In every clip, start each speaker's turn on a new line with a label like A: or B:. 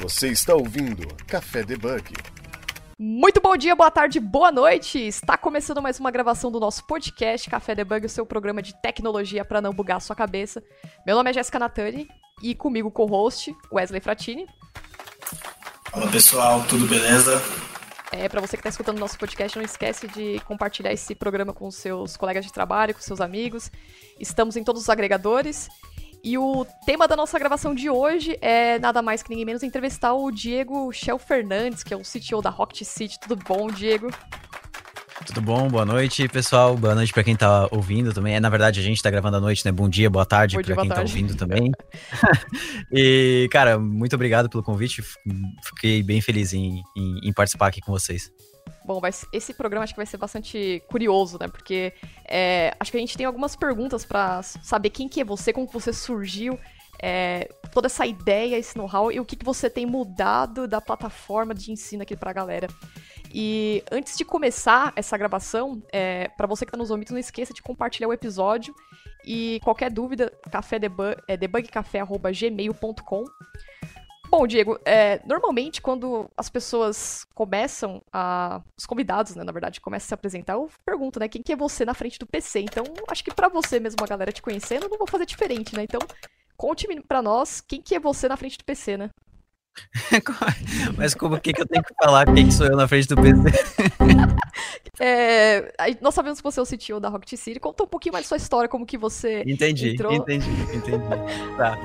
A: Você está ouvindo Café Debug.
B: Muito bom dia, boa tarde, boa noite! Está começando mais uma gravação do nosso podcast Café Debug, o seu programa de tecnologia para não bugar a sua cabeça. Meu nome é Jéssica Natani e comigo co-host Wesley Fratini.
C: Fala pessoal, tudo beleza?
B: É, para você que está escutando nosso podcast, não esquece de compartilhar esse programa com seus colegas de trabalho, com seus amigos. Estamos em todos os agregadores. E o tema da nossa gravação de hoje é nada mais que ninguém menos entrevistar o Diego Shell Fernandes, que é o CTO da Rocket City. Tudo bom, Diego?
D: Tudo bom? Boa noite, pessoal. Boa noite para quem tá ouvindo também. É, na verdade, a gente tá gravando à noite, né? Bom dia, boa tarde para quem tá tarde. tá ouvindo também. e, cara, muito obrigado pelo convite. Fiquei bem feliz em, em, em participar aqui com vocês.
B: Bom, vai, esse programa acho que vai ser bastante curioso, né? Porque é, acho que a gente tem algumas perguntas para saber quem que é você, como você surgiu, é, toda essa ideia, esse know-how e o que, que você tem mudado da plataforma de ensino aqui pra galera. E antes de começar essa gravação, é, para você que tá nos ouvindo, não esqueça de compartilhar o episódio e qualquer dúvida, café debug, é, debugcafé.gmail.com Bom, Diego, é, normalmente quando as pessoas começam a. Os convidados, né, na verdade, começam a se apresentar, eu pergunto, né, quem que é você na frente do PC? Então, acho que para você mesmo, a galera te conhecendo, não vou fazer diferente, né? Então, conte para nós quem que é você na frente do PC, né?
D: Mas como que, que eu tenho que falar quem sou eu na frente do PC?
B: é, nós sabemos que você é o CTO da Rocket City. Conta um pouquinho mais da sua história, como que você
D: entendi,
B: entrou.
D: Entendi, entendi. Tá.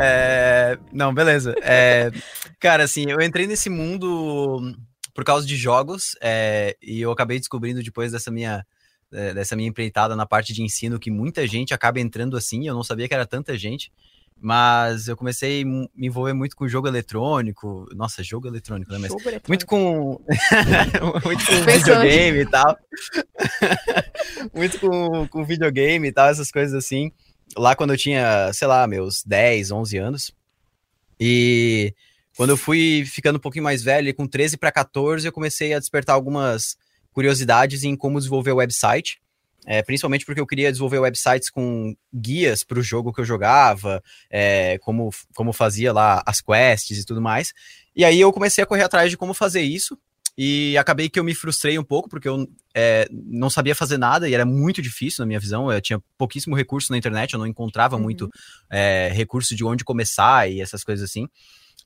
D: É, não, beleza. É, cara, assim, eu entrei nesse mundo por causa de jogos é, e eu acabei descobrindo depois dessa minha é, dessa minha empreitada na parte de ensino que muita gente acaba entrando assim. Eu não sabia que era tanta gente. Mas eu comecei a me envolver muito com jogo eletrônico. Nossa, jogo eletrônico, né? Mas jogo eletrônico. muito com. muito com videogame e tal. muito com, com videogame e tal, essas coisas assim. Lá quando eu tinha, sei lá, meus 10, 11 anos. E quando eu fui ficando um pouquinho mais velho, com 13 para 14, eu comecei a despertar algumas curiosidades em como desenvolver o website. É, principalmente porque eu queria desenvolver websites com guias para o jogo que eu jogava, é, como, como fazia lá as quests e tudo mais. E aí eu comecei a correr atrás de como fazer isso. E acabei que eu me frustrei um pouco, porque eu é, não sabia fazer nada e era muito difícil na minha visão. Eu tinha pouquíssimo recurso na internet, eu não encontrava uhum. muito é, recurso de onde começar e essas coisas assim.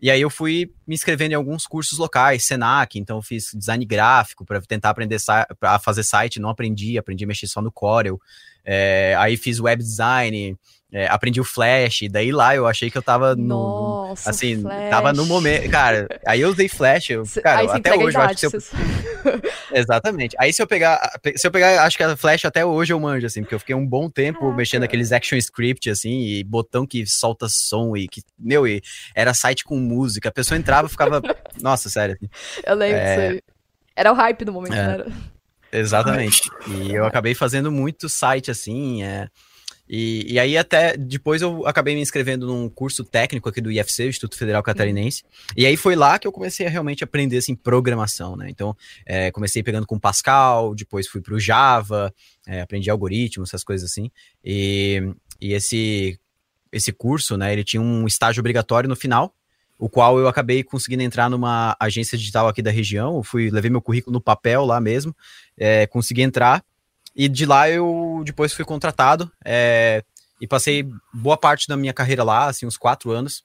D: E aí eu fui me inscrevendo em alguns cursos locais, Senac, então eu fiz design gráfico para tentar aprender a fazer site, não aprendi, aprendi a mexer só no Corel. É, aí fiz web design, é, aprendi o Flash, daí lá eu achei que eu tava no.
B: Nossa,
D: assim,
B: Flash.
D: tava no momento. Cara, aí eu usei Flash, eu, cara, até hoje eu acho que eu... Exatamente. Aí se eu pegar. Se eu pegar, acho que a Flash até hoje eu manjo, assim, porque eu fiquei um bom tempo Caraca. mexendo aqueles action script, assim, e botão que solta som e que. Meu, e era site com música. A pessoa entrava e ficava. Nossa, sério. Assim.
B: Eu lembro é... disso aí. Era o hype do momento, é... né?
D: Exatamente. E eu acabei fazendo muito site assim. É... E, e, aí até depois eu acabei me inscrevendo num curso técnico aqui do IFC, Instituto Federal Catarinense. Uhum. E aí foi lá que eu comecei a realmente aprender assim programação, né? Então é, comecei pegando com Pascal, depois fui para o Java, é, aprendi algoritmos, essas coisas assim. E, e esse esse curso, né? Ele tinha um estágio obrigatório no final o qual eu acabei conseguindo entrar numa agência digital aqui da região. Eu fui, levei meu currículo no papel lá mesmo, é, consegui entrar. E de lá eu depois fui contratado é, e passei boa parte da minha carreira lá, assim, uns quatro anos,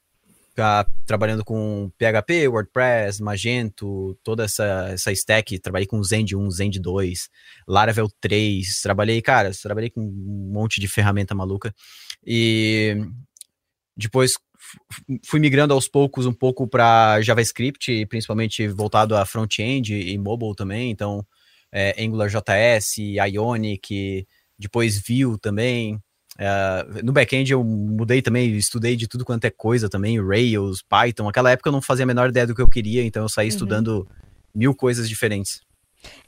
D: trabalhando com PHP, WordPress, Magento, toda essa, essa stack. Trabalhei com Zend 1, Zend 2, Laravel 3. Trabalhei, cara, trabalhei com um monte de ferramenta maluca. E depois fui migrando aos poucos um pouco para JavaScript, principalmente voltado a front-end e mobile também, então é, AngularJS, Ionic, depois Vue também. É, no back-end eu mudei também, estudei de tudo quanto é coisa também, Rails, Python. Aquela época eu não fazia a menor ideia do que eu queria, então eu saí uhum. estudando mil coisas diferentes.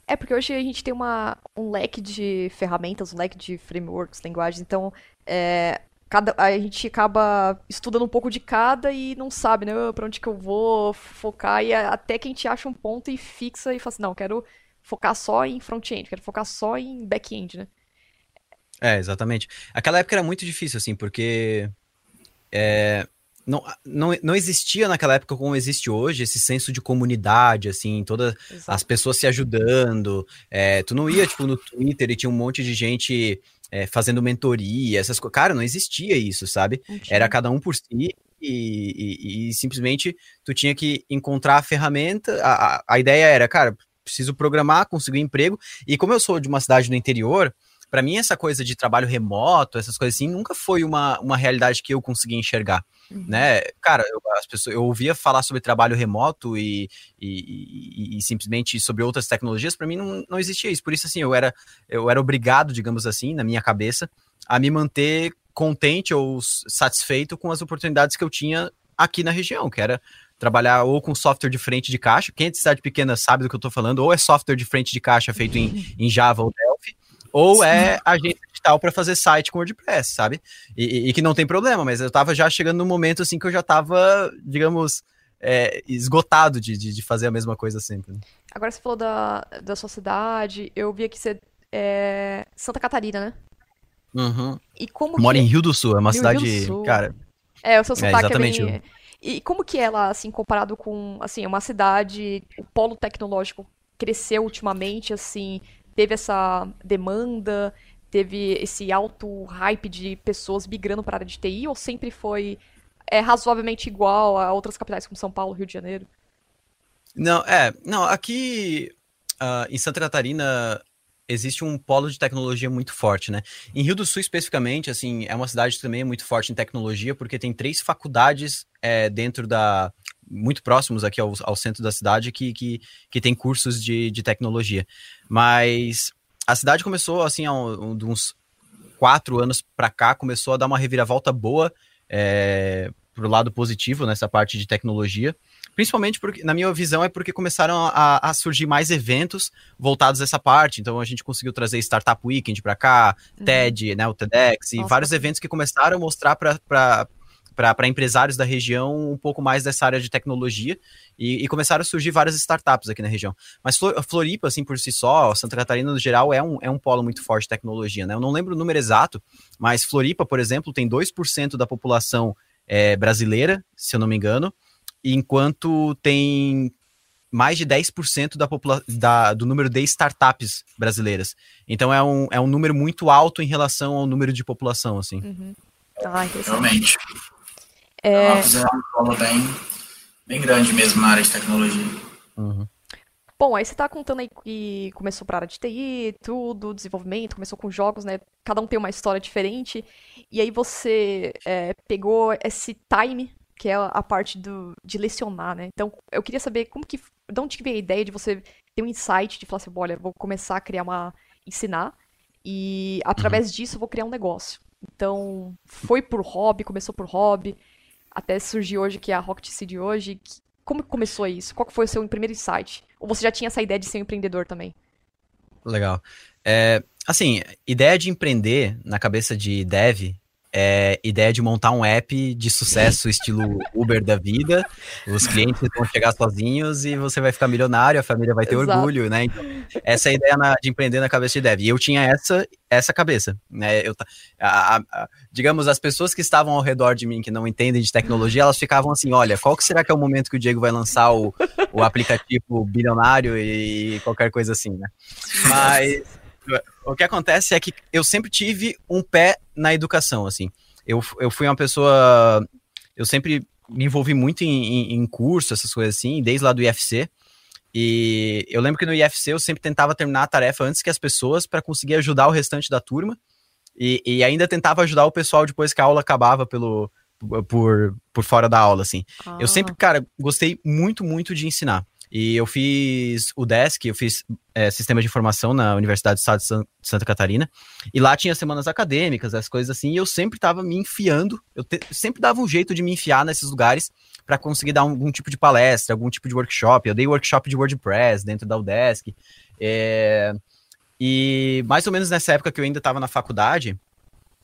B: É, porque hoje a gente tem uma, um leque de ferramentas, um leque de frameworks, linguagens, então é, cada, a gente acaba estudando um pouco de cada e não sabe, né, para onde que eu vou focar e até que a gente acha um ponto e fixa e fala assim, não, quero focar só em front-end, quero focar só em back-end, né?
D: É, exatamente. Aquela época era muito difícil, assim, porque é, não, não, não existia naquela época como existe hoje, esse senso de comunidade, assim, todas as pessoas se ajudando. É, tu não ia, tipo, no Twitter e tinha um monte de gente é, fazendo mentoria, essas coisas. Cara, não existia isso, sabe? Era cada um por si e, e, e, simplesmente tu tinha que encontrar a ferramenta. A, a, a ideia era, cara, preciso programar, conseguir um emprego. E como eu sou de uma cidade no interior, para mim essa coisa de trabalho remoto, essas coisas assim, nunca foi uma, uma realidade que eu consegui enxergar. Uhum. Né? Cara, eu, as pessoas, eu ouvia falar sobre trabalho remoto e, e, e, e simplesmente sobre outras tecnologias, para mim não, não existia isso. Por isso, assim, eu era, eu era obrigado, digamos assim, na minha cabeça, a me manter contente ou satisfeito com as oportunidades que eu tinha aqui na região, que era trabalhar ou com software de frente de caixa, quem é de cidade pequena sabe do que eu estou falando, ou é software de frente de caixa feito em, em Java ou Delphi, ou Sim. é agência digital para fazer site com WordPress, sabe? E, e, que não tem problema, mas eu tava já chegando no momento assim que eu já tava, digamos, é, esgotado de, de, de, fazer a mesma coisa sempre. Né?
B: Agora você falou da, da sua cidade, eu vi aqui você é Santa Catarina, né?
D: Uhum.
B: E como
D: Mora que... em Rio do Sul, é uma Rio cidade, Rio cara.
B: É, o seu é, sotaque é, é bem... E como que ela, assim, comparado com, assim, uma cidade, o polo tecnológico cresceu ultimamente, assim, teve essa demanda, teve esse alto hype de pessoas migrando para a área de TI, ou sempre foi é, razoavelmente igual a outras capitais como São Paulo, Rio de Janeiro?
D: Não, é, não, aqui uh, em Santa Catarina existe um polo de tecnologia muito forte, né? Em Rio do Sul, especificamente, assim, é uma cidade também é muito forte em tecnologia, porque tem três faculdades é, dentro da, muito próximos aqui ao, ao centro da cidade que, que, que tem cursos de, de tecnologia. Mas a cidade começou, assim, há uns quatro anos para cá, começou a dar uma reviravolta boa é, para o lado positivo nessa parte de tecnologia. Principalmente porque, na minha visão, é porque começaram a, a, surgir mais eventos voltados a essa parte. Então a gente conseguiu trazer Startup Weekend para cá, uhum. TED, né, o TEDx, e Nossa, vários eventos que começaram a mostrar para para empresários da região um pouco mais dessa área de tecnologia e, e, começaram a surgir várias startups aqui na região. Mas Floripa, assim, por si só, Santa Catarina no geral, é um, é um polo muito forte de tecnologia, né? Eu não lembro o número exato, mas Floripa, por exemplo, tem 2% da população é, brasileira, se eu não me engano, enquanto tem mais de 10% da, da, do número de startups brasileiras. Então é um, é um número muito alto em relação ao número de população, assim.
B: Uhum. Ah,
C: Realmente. É... Uma escola bem, bem grande mesmo na área de tecnologia.
B: Uhum. Bom, aí você tá contando aí que começou para área de TI, tudo, desenvolvimento, começou com jogos, né? Cada um tem uma história diferente. E aí você é, pegou esse time, que é a parte do, de lecionar, né? Então, eu queria saber como que. De onde que veio a ideia de você ter um insight de falar assim, olha, vou começar a criar uma. ensinar. E através disso eu vou criar um negócio. Então, foi por hobby, começou por hobby até surgir hoje, que é a Rocket Seed hoje. Como começou isso? Qual foi o seu primeiro insight? Ou você já tinha essa ideia de ser um empreendedor também?
D: Legal. É, assim, ideia de empreender na cabeça de dev é, ideia de montar um app de sucesso estilo Uber da vida. Os clientes vão chegar sozinhos e você vai ficar milionário, a família vai ter Exato. orgulho, né? Então, essa é a ideia na, de empreender na cabeça de dev. E eu tinha essa essa cabeça, né? Eu, a, a, a, digamos, as pessoas que estavam ao redor de mim, que não entendem de tecnologia, elas ficavam assim, olha, qual que será que é o momento que o Diego vai lançar o, o aplicativo bilionário e qualquer coisa assim, né? Mas o que acontece é que eu sempre tive um pé na educação, assim. Eu, eu fui uma pessoa. Eu sempre me envolvi muito em, em, em curso, essas coisas assim, desde lá do IFC. E eu lembro que no IFC eu sempre tentava terminar a tarefa antes que as pessoas para conseguir ajudar o restante da turma. E, e, ainda tentava ajudar o pessoal depois que a aula acabava pelo, por, por fora da aula, assim. Ah. Eu sempre, cara, gostei muito, muito de ensinar. E eu fiz o Desk, eu fiz é, Sistema de Informação na Universidade do Estado de Santa Catarina. E lá tinha semanas acadêmicas, as coisas assim, e eu sempre estava me enfiando, eu sempre dava um jeito de me enfiar nesses lugares para conseguir dar algum tipo de palestra, algum tipo de workshop. Eu dei workshop de WordPress dentro da UDESC. É, e mais ou menos nessa época que eu ainda estava na faculdade,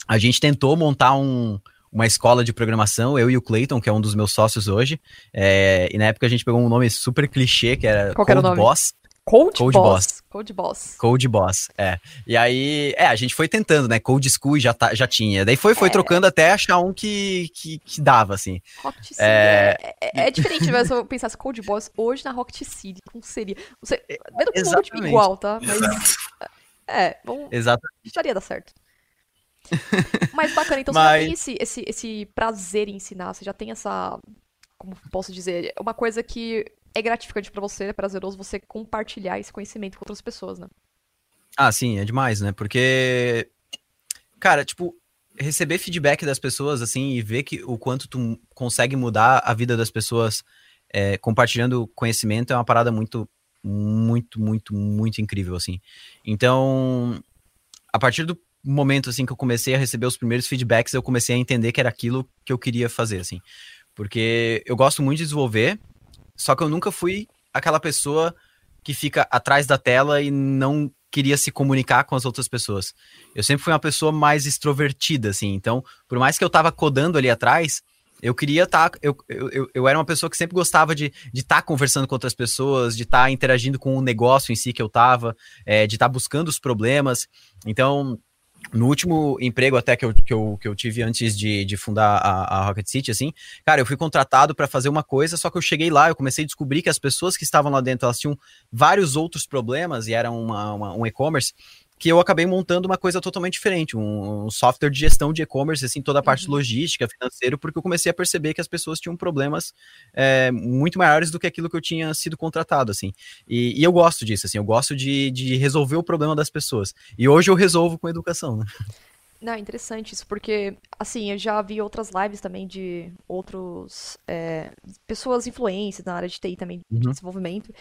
D: a gente tentou montar um, uma escola de programação, eu e o Clayton, que é um dos meus sócios hoje. É, e na época a gente pegou um nome super clichê, que era
B: Qual Code
D: Boss.
B: Code,
D: Code
B: Boss.
D: Boss.
B: Code Boss.
D: Code Boss, é. E aí, é, a gente foi tentando, né? Code School já, tá, já tinha. Daí foi, foi
B: É.
D: trocando até achar um que, que, que dava, assim.
B: Rocket City
D: É.
B: é, é, é diferente, mas se eu pensasse Code Boss hoje na Rocket City, como seria? Você, vendo como
D: Exatamente.
B: tipo igual, tá? Mas, é, vamos,
D: Exato.
B: estaria dar certo. Mas bacana, então você já
D: Mas-
B: tem esse, esse, esse prazer em ensinar, você já tem essa, como posso dizer, é uma coisa que é gratificante pra você, é prazeroso você compartilhar esse conhecimento com outras pessoas, né?
D: Ah, sim, é demais, né? Porque, cara, tipo, receber feedback das pessoas, assim, e ver que o quanto tu consegue mudar a vida das pessoas é, compartilhando conhecimento é uma parada muito, muito, muito, muito incrível, assim. Então, a partir do momento, assim, que eu comecei a receber os primeiros feedbacks, eu comecei a entender que era aquilo que eu queria fazer, assim. Porque eu gosto muito de desenvolver, só que eu nunca fui aquela pessoa que fica atrás da tela e não queria se comunicar com as outras pessoas. Eu sempre fui uma pessoa mais extrovertida, assim. Então, por mais que eu tava codando ali atrás, eu queria estar. eu, eu, eu, eu era uma pessoa que sempre gostava de estar de tá conversando com outras pessoas, de estar interagindo com o negócio em si que eu tava, é, de estar buscando os problemas. Então. No último emprego até que eu, que eu, que eu tive antes de, de fundar a, a Rocket City, assim, cara, eu fui contratado para fazer uma coisa, só que eu cheguei lá, eu comecei a descobrir que as pessoas que estavam lá dentro, elas tinham vários outros problemas e era uma, uma- um e-commerce que eu acabei montando uma coisa totalmente diferente, um, um software de gestão de e-commerce, assim, toda a parte
B: Uhum.
D: logística, financeiro, porque eu comecei a perceber que as pessoas tinham problemas é, muito maiores do que aquilo que eu tinha sido contratado, assim. E, e eu gosto disso, assim, eu gosto de, de resolver o problema das pessoas. E hoje eu resolvo com educação, né?
B: Não, é interessante isso, porque, assim, eu já vi outras lives também de outros, é, pessoas influentes na área de TI também, de
D: Uhum.
B: desenvolvimento,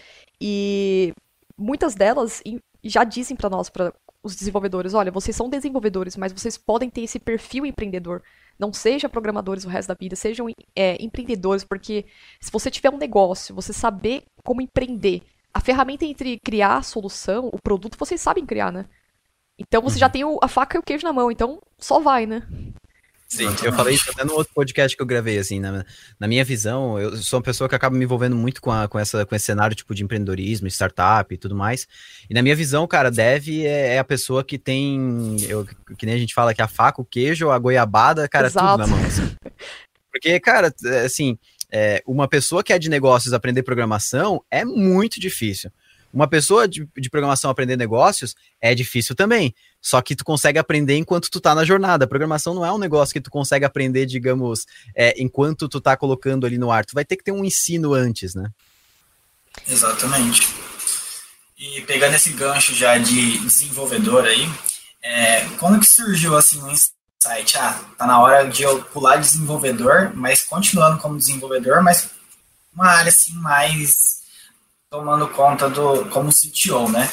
B: e muitas delas já dizem pra nós, para os desenvolvedores, olha, vocês são desenvolvedores, mas vocês podem ter esse perfil empreendedor. Não seja programadores o resto da vida, sejam é, empreendedores, porque se você tiver um negócio, você saber como empreender, a ferramenta entre criar a solução, o produto, vocês sabem criar, né? Então você já tem o- a faca e o queijo na mão, então só vai, né?
D: Sim, eu falei isso até no outro podcast que eu gravei, assim, na, na minha visão, eu sou uma pessoa que acaba me envolvendo muito com, a, com, essa, com esse cenário, tipo, de empreendedorismo, startup e tudo mais, e na minha visão, cara, dev é, é a pessoa que tem, eu, que nem a gente fala que a faca, o queijo, a goiabada, cara, tudo
B: Exato.
D: na mão, assim. Porque, cara, é, assim, é, uma pessoa que é de negócios aprender programação é muito difícil. Uma pessoa de, de programação aprender negócios é difícil também. Só que tu consegue aprender enquanto tu tá na jornada. Programação não é um negócio que tu consegue aprender, digamos, é, enquanto tu tá colocando ali no ar. Tu vai ter que ter um ensino antes, né?
C: Exatamente. E pegando esse gancho já de desenvolvedor aí, é, quando que surgiu assim um insight? Ah, tá na hora de eu pular de desenvolvedor, mas continuando como desenvolvedor, mas uma área assim mais tomando conta do como CTO, né?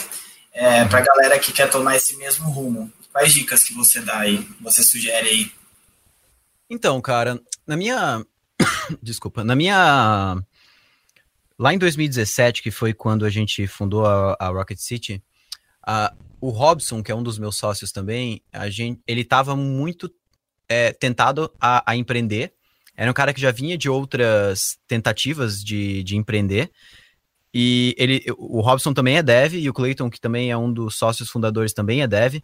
C: É, pra galera que quer tomar esse mesmo rumo. Quais dicas que você dá aí, você sugere aí?
D: Então, cara, na minha. Desculpa, na minha. Lá em 2017, que foi quando a gente fundou a, a Rocket City, a- o Robson, que é um dos meus sócios também, a gente, ele estava muito é, tentado a, a empreender. Era um cara que já vinha de outras tentativas de, de empreender. E ele, o Robson também é dev, e o Clayton, que também é um dos sócios fundadores, também é dev.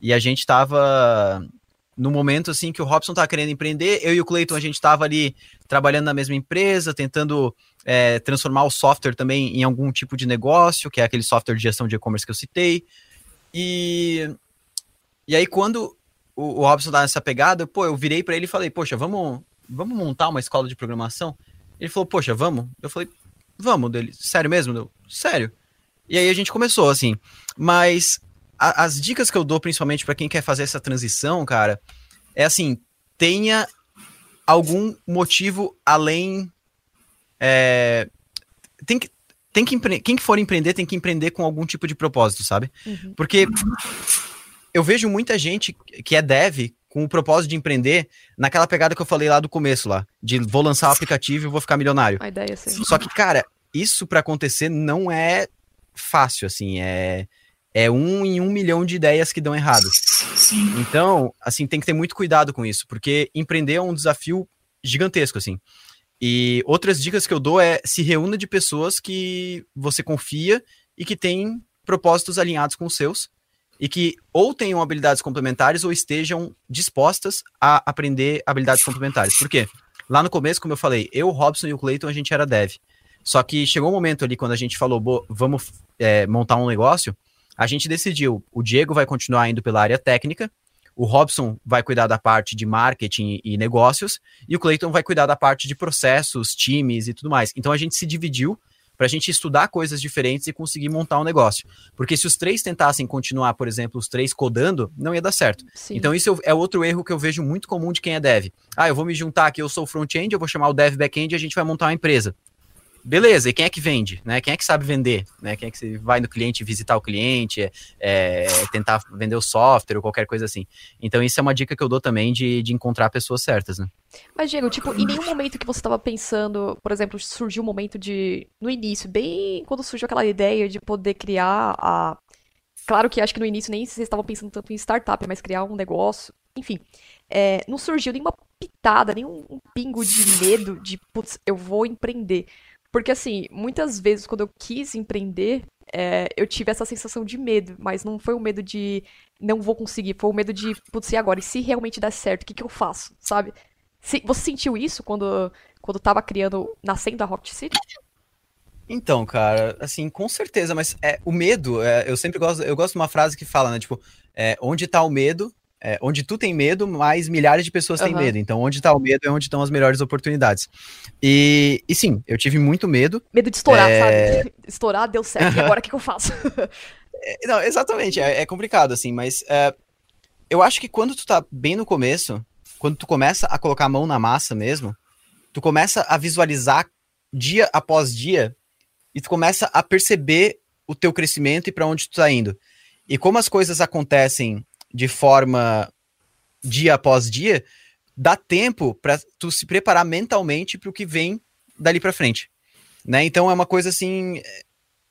D: E a gente estava no momento assim que o Robson tava querendo empreender, eu e o Clayton a gente tava ali trabalhando na mesma empresa, tentando é, transformar o software também em algum tipo de negócio, que é aquele software de gestão de e-commerce que eu citei. E, e aí quando o, o Robson tá nessa pegada, pô, eu virei para ele e falei, poxa, vamos, vamos montar uma escola de programação? Ele falou, poxa, vamos? Eu falei, vamos, dele, sério mesmo? Eu, sério. E aí a gente começou, assim, mas a- as dicas que eu dou, principalmente para quem quer fazer essa transição, cara, é assim: tenha algum motivo além. é, tem que. Tem que empre... Quem que for empreender tem que empreender com algum tipo de propósito, sabe?
B: Uhum.
D: Porque eu vejo muita gente que é dev com o propósito de empreender naquela pegada que eu falei lá do começo lá, de vou lançar o aplicativo e vou ficar milionário.
B: A ideia é assim.
D: Só que, cara, isso para acontecer não é fácil, assim, é, é um em um milhão de ideias que dão errado.
C: Sim.
D: Então, assim, tem que ter muito cuidado com isso, porque empreender é um desafio gigantesco, assim. E outras dicas que eu dou é se reúna de pessoas que você confia, e que têm propósitos alinhados com os seus e que ou tenham habilidades complementares ou estejam dispostas a aprender habilidades complementares. Por quê? Lá no começo, como eu falei, eu, Robson e o Clayton, a gente era dev. Só que chegou um momento ali, quando a gente falou, vamos é, montar um negócio, a gente decidiu, o Diego vai continuar indo pela área técnica, o Robson vai cuidar da parte de marketing e negócios, e o Clayton vai cuidar da parte de processos, times e tudo mais. Então a gente se dividiu para a gente estudar coisas diferentes e conseguir montar um negócio. Porque se os três tentassem continuar, por exemplo, os três codando, não ia dar certo. Sim. Então isso é outro erro que eu vejo muito comum de quem é dev. Ah, eu vou me juntar aqui, eu sou front-end, eu vou chamar o dev back-end e a gente vai montar uma empresa. Beleza, e quem é que vende? Né? Quem é que sabe vender? Né? Quem é que vai no cliente visitar o cliente, é, é, tentar vender o software ou qualquer coisa assim. Então, isso é uma dica que eu dou também de, de encontrar pessoas certas, né?
B: Mas, Diego, tipo, em nenhum momento que você estava pensando, por exemplo, surgiu um momento de. No início, bem quando surgiu aquela ideia de poder criar a. Claro que acho que no início nem vocês estavam pensando tanto em startup, mas criar um negócio. Enfim. É, não surgiu nenhuma pitada, nenhum um pingo de medo de, putz, eu vou empreender. Porque, assim, muitas vezes quando eu quis empreender, é, eu tive essa sensação de medo, mas não foi o medo de não vou conseguir, foi o medo de, putz, e agora? E se realmente der certo, o que, que eu faço, sabe? Se, você sentiu isso quando, quando tava criando, nascendo a Rocket City?
D: Então, cara, assim, com certeza, mas é, o medo, é, eu sempre gosto, eu gosto de uma frase que fala, né, tipo, é, onde tá o medo, é, onde tu tem medo, mais milhares de pessoas uhum. têm medo. Então, onde está o medo é onde estão as melhores oportunidades. E, e sim, eu tive muito medo.
B: Medo de estourar, é... sabe? Estourar, deu certo. E agora o que, que, eu faço?
D: É, não, exatamente, é, é, complicado, assim, mas é, eu acho que quando tu tá bem no começo, quando tu começa a colocar a mão na massa mesmo, tu começa a visualizar dia após dia e tu começa a perceber o teu crescimento e para onde tu tá indo. E como as coisas acontecem de forma dia após dia, dá tempo para tu se preparar mentalmente para o que vem dali para frente, né? Então é uma coisa assim,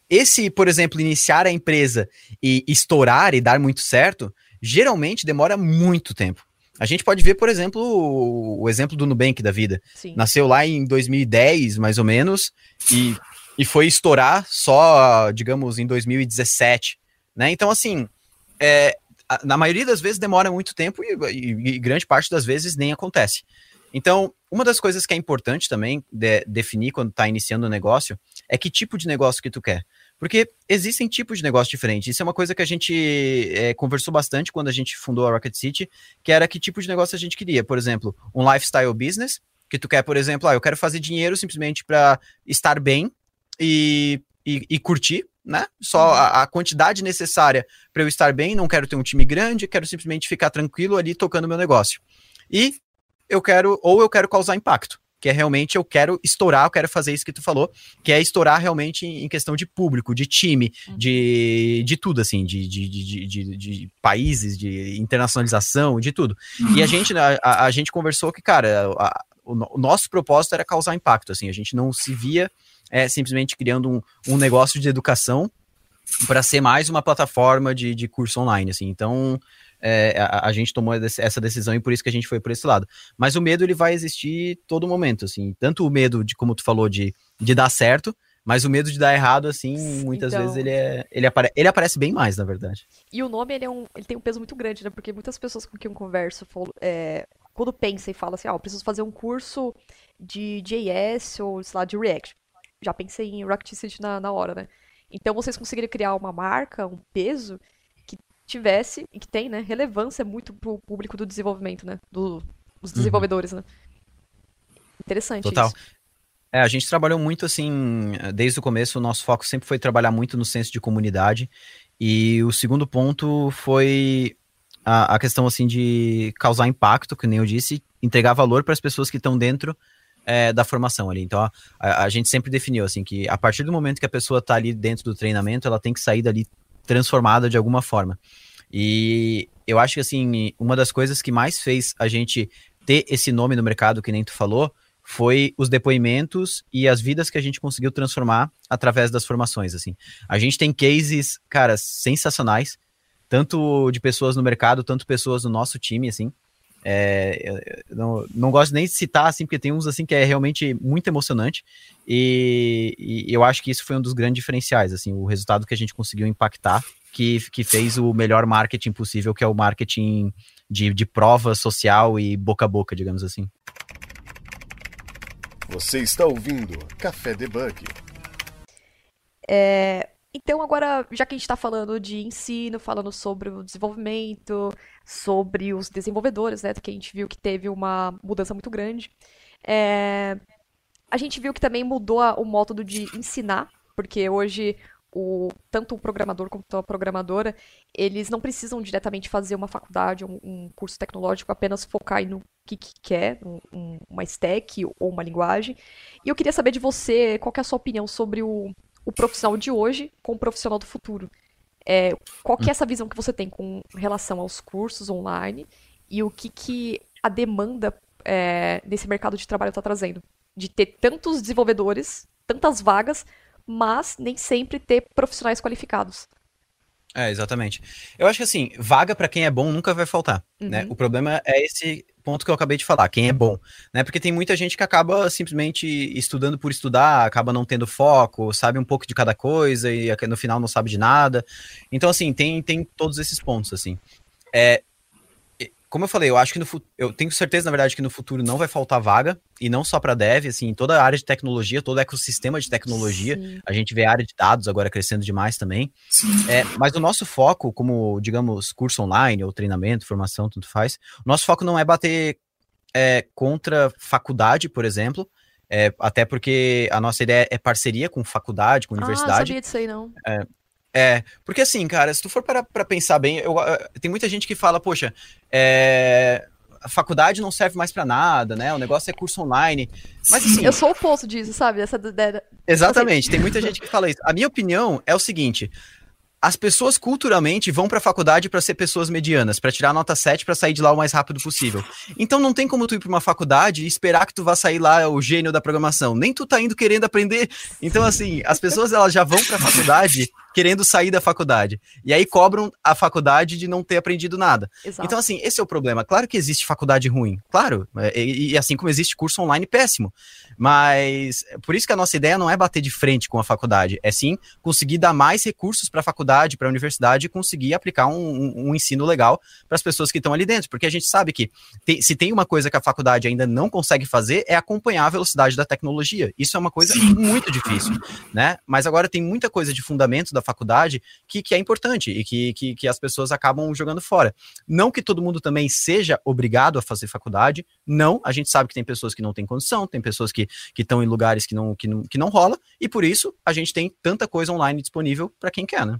D: esse, por exemplo, iniciar a empresa e estourar e dar muito certo, geralmente demora muito tempo. A gente pode ver, por exemplo, o, o exemplo do Nubank da vida. Sim. Nasceu lá em 2010, mais ou menos, e, e foi estourar só, digamos, em 2017, né? Então, assim, é, na maioria das vezes demora muito tempo e, e, e, grande parte das vezes nem acontece. Então, uma das coisas que é importante também de, definir quando está iniciando o um negócio é que tipo de negócio que tu quer. Porque existem tipos de negócio diferentes. Isso é uma coisa que a gente é, conversou bastante quando a gente fundou a Rocket City, que era que tipo de negócio a gente queria. Por exemplo, um lifestyle business, que tu quer, por exemplo, ah, eu quero fazer dinheiro simplesmente para estar bem e, e, e curtir, né? Só uhum. a, a quantidade necessária para eu estar bem, não quero ter um time grande, quero simplesmente ficar tranquilo ali tocando meu negócio. E eu quero, ou eu quero causar impacto, que é realmente eu quero estourar, eu quero fazer isso que tu falou, que é estourar realmente em questão de público, de time, uhum. de, de tudo, assim, de, de, de, de, de países, de internacionalização, de tudo. Uhum. E a gente, a, a, gente conversou que, cara, a, o, o nosso propósito era causar impacto, assim, a gente não se via é simplesmente criando um, um negócio de educação para ser mais uma plataforma de, de curso online, assim. Então, é, a, a, gente tomou essa decisão e por isso que a gente foi por esse lado. Mas o medo, ele vai existir todo momento, assim. Tanto o medo de, como tu falou, de, de dar certo, mas o medo de dar errado, assim, muitas então... vezes ele, é, ele, apare, ele aparece bem mais, na verdade.
B: E o nome, ele, é um, ele tem um peso muito grande, né? Porque muitas pessoas com quem eu converso, é, quando pensa e fala assim, ah, eu preciso fazer um curso de JS ou, sei lá, de React já pensei em Rocket City na, na hora, né? Então vocês conseguiriam criar uma marca, um peso que tivesse e que tem, né, relevância muito pro público do desenvolvimento, né? Do, dos uhum. desenvolvedores, uhum. né? Interessante
D: Total.
B: isso.
D: É, a gente trabalhou muito assim, desde o começo, o nosso foco sempre foi trabalhar muito no senso de comunidade. E o segundo ponto foi a, a questão assim de causar impacto, que nem eu disse, entregar valor para as pessoas que estão dentro é, da formação ali. Então, a, a, gente sempre definiu assim que a partir do momento que a pessoa está ali dentro do treinamento, ela tem que sair dali transformada de alguma forma. E eu acho que assim, uma das coisas que mais fez a gente ter esse nome no mercado, que nem tu falou, foi os depoimentos e as vidas que a gente conseguiu transformar através das formações, assim. A gente tem cases, cara, sensacionais, tanto de pessoas no mercado, tanto pessoas no nosso time, assim, É, não, não gosto nem de citar, assim, porque tem uns assim que é realmente muito emocionante. E, e, eu acho que isso foi um dos grandes diferenciais, assim, o resultado que a gente conseguiu impactar, que, que fez o melhor marketing possível, que é o marketing de, de prova social e boca a boca, digamos assim.
A: Você está ouvindo Café Debug.
B: É, então, agora, já que a gente está falando de ensino, falando sobre o desenvolvimento, sobre os desenvolvedores, né? Que a gente viu que teve uma mudança muito grande. É, a gente viu que também mudou o método de ensinar, porque hoje o, tanto o programador quanto a programadora, eles não precisam diretamente fazer uma faculdade, um, um curso tecnológico, apenas focar no que, que quer, um, uma stack ou uma linguagem. E eu queria saber de você, qual é a sua opinião sobre o, o profissional de hoje com o profissional do futuro. É, qual que é essa visão que você tem com relação aos cursos online e o que, que a demanda é, nesse mercado de trabalho está trazendo? De ter tantos desenvolvedores, tantas vagas, mas nem sempre ter profissionais qualificados.
D: É, exatamente. Eu acho que assim, vaga para quem é bom nunca vai faltar, né? uhum. né? O problema é esse ponto que eu acabei de falar, quem é bom, né? Porque tem muita gente que acaba simplesmente estudando por estudar, acaba não tendo foco, sabe um pouco de cada coisa e no final não sabe de nada. Então assim, tem tem todos esses pontos assim. É, como eu falei, eu acho que no eu tenho certeza, na verdade, que no futuro não vai faltar vaga, e não só para dev, assim, toda a área de tecnologia, todo o ecossistema de tecnologia. Sim. A gente vê a área de dados agora crescendo demais também. É, mas o nosso foco, como, digamos, curso online, ou treinamento, formação, tanto faz, o nosso foco não é bater é, contra faculdade, por exemplo. É, até porque a nossa ideia é parceria com faculdade, com universidade. Ah, não
B: sabia disso aí, não.
D: É, é, porque assim, cara, se tu for para pra pensar bem, eu, tem muita gente que fala, poxa, é, a faculdade não serve mais para nada, né? O negócio é curso online. Mas assim.
B: Eu sou o oposto disso, sabe? Essa ideia.
D: Exatamente, tem muita gente que fala isso. A minha opinião é o seguinte: as pessoas culturalmente vão para a faculdade para ser pessoas medianas, para tirar nota 7 para sair de lá o mais rápido possível. Então não tem como tu ir para uma faculdade e esperar que tu vá sair lá o gênio da programação. Nem tu tá indo querendo aprender. Então assim, as pessoas elas já vão para a faculdade querendo sair da faculdade. E aí cobram a faculdade de não ter aprendido nada. Exato. Então, assim, esse é o problema. Claro que existe faculdade ruim, claro. É, e, e, assim como existe curso online péssimo. Mas por isso que a nossa ideia não é bater de frente com a faculdade, é sim conseguir dar mais recursos para a faculdade, para a universidade e conseguir aplicar um, um, um ensino legal para as pessoas que estão ali dentro. Porque a gente sabe que tem, se tem uma coisa que a faculdade ainda não consegue fazer é acompanhar a velocidade da tecnologia. Isso é uma coisa muito difícil, né? Mas agora tem muita coisa de fundamento da da faculdade que, que é importante e que, que, que as pessoas acabam jogando fora. Não que todo mundo também seja obrigado a fazer faculdade, não, a gente sabe que tem pessoas que não têm condição, tem pessoas que estão em lugares que não, que, não, que não rola, e por isso a gente tem tanta coisa online disponível para quem quer, né?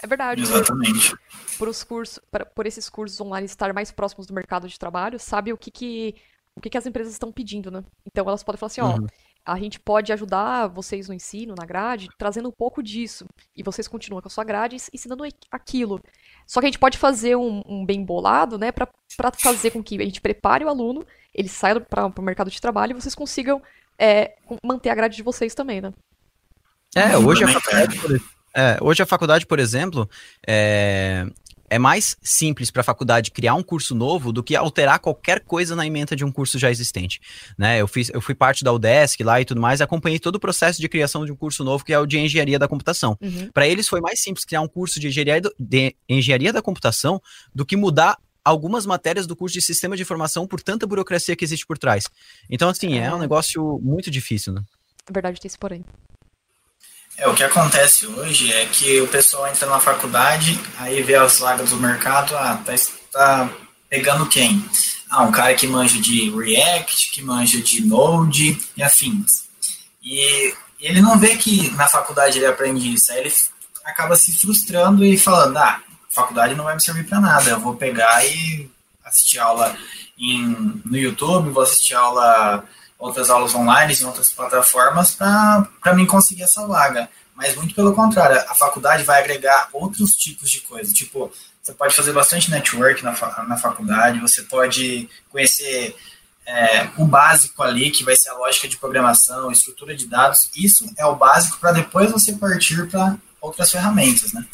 B: É verdade.
C: Exatamente.
B: Por, os cursos, por esses cursos online estar mais próximos do mercado de trabalho, sabe o que, que o que, que as empresas estão pedindo, né? Então elas podem falar assim, ó, uhum a gente pode ajudar vocês no ensino, na grade, trazendo um pouco disso. E vocês continuam com a sua grade ensinando aquilo. Só que a gente pode fazer um, um bem bolado, né, para fazer com que a gente prepare o aluno, ele saia para o mercado de trabalho e vocês consigam é, manter a grade de vocês também, né?
D: É, hoje a faculdade, por, é, hoje a faculdade, por exemplo, é, é mais simples para a faculdade criar um curso novo do que alterar qualquer coisa na ementa de um curso já existente. Né? Eu, fiz, eu fui parte da UDESC lá e tudo mais, acompanhei todo o processo de criação de um curso novo, que é o de engenharia da computação. Uhum. Para eles foi mais simples criar um curso de engenharia, de engenharia da computação do que mudar algumas matérias do curso de sistema de informação por tanta burocracia que existe por trás. Então, assim, é, é um negócio muito difícil, né?
B: É verdade, tem esse porém.
C: É, o que acontece hoje é que o pessoal entra na faculdade, aí vê as vagas do mercado, ah, tá, tá pegando quem? Ah, um cara que manja de React, que manja de Node e afins. E ele não vê que na faculdade ele aprende isso, aí ele acaba se frustrando e falando, ah, faculdade não vai me servir para nada, eu vou pegar e assistir aula em, no YouTube, vou assistir aula outras aulas online em outras plataformas para mim conseguir essa vaga. Mas muito pelo contrário, a faculdade vai agregar outros tipos de coisas. Tipo, você pode fazer bastante network na, na faculdade, você pode conhecer é, o básico ali, que vai ser a lógica de programação, estrutura de dados. Isso é o básico para depois você partir para outras ferramentas, né?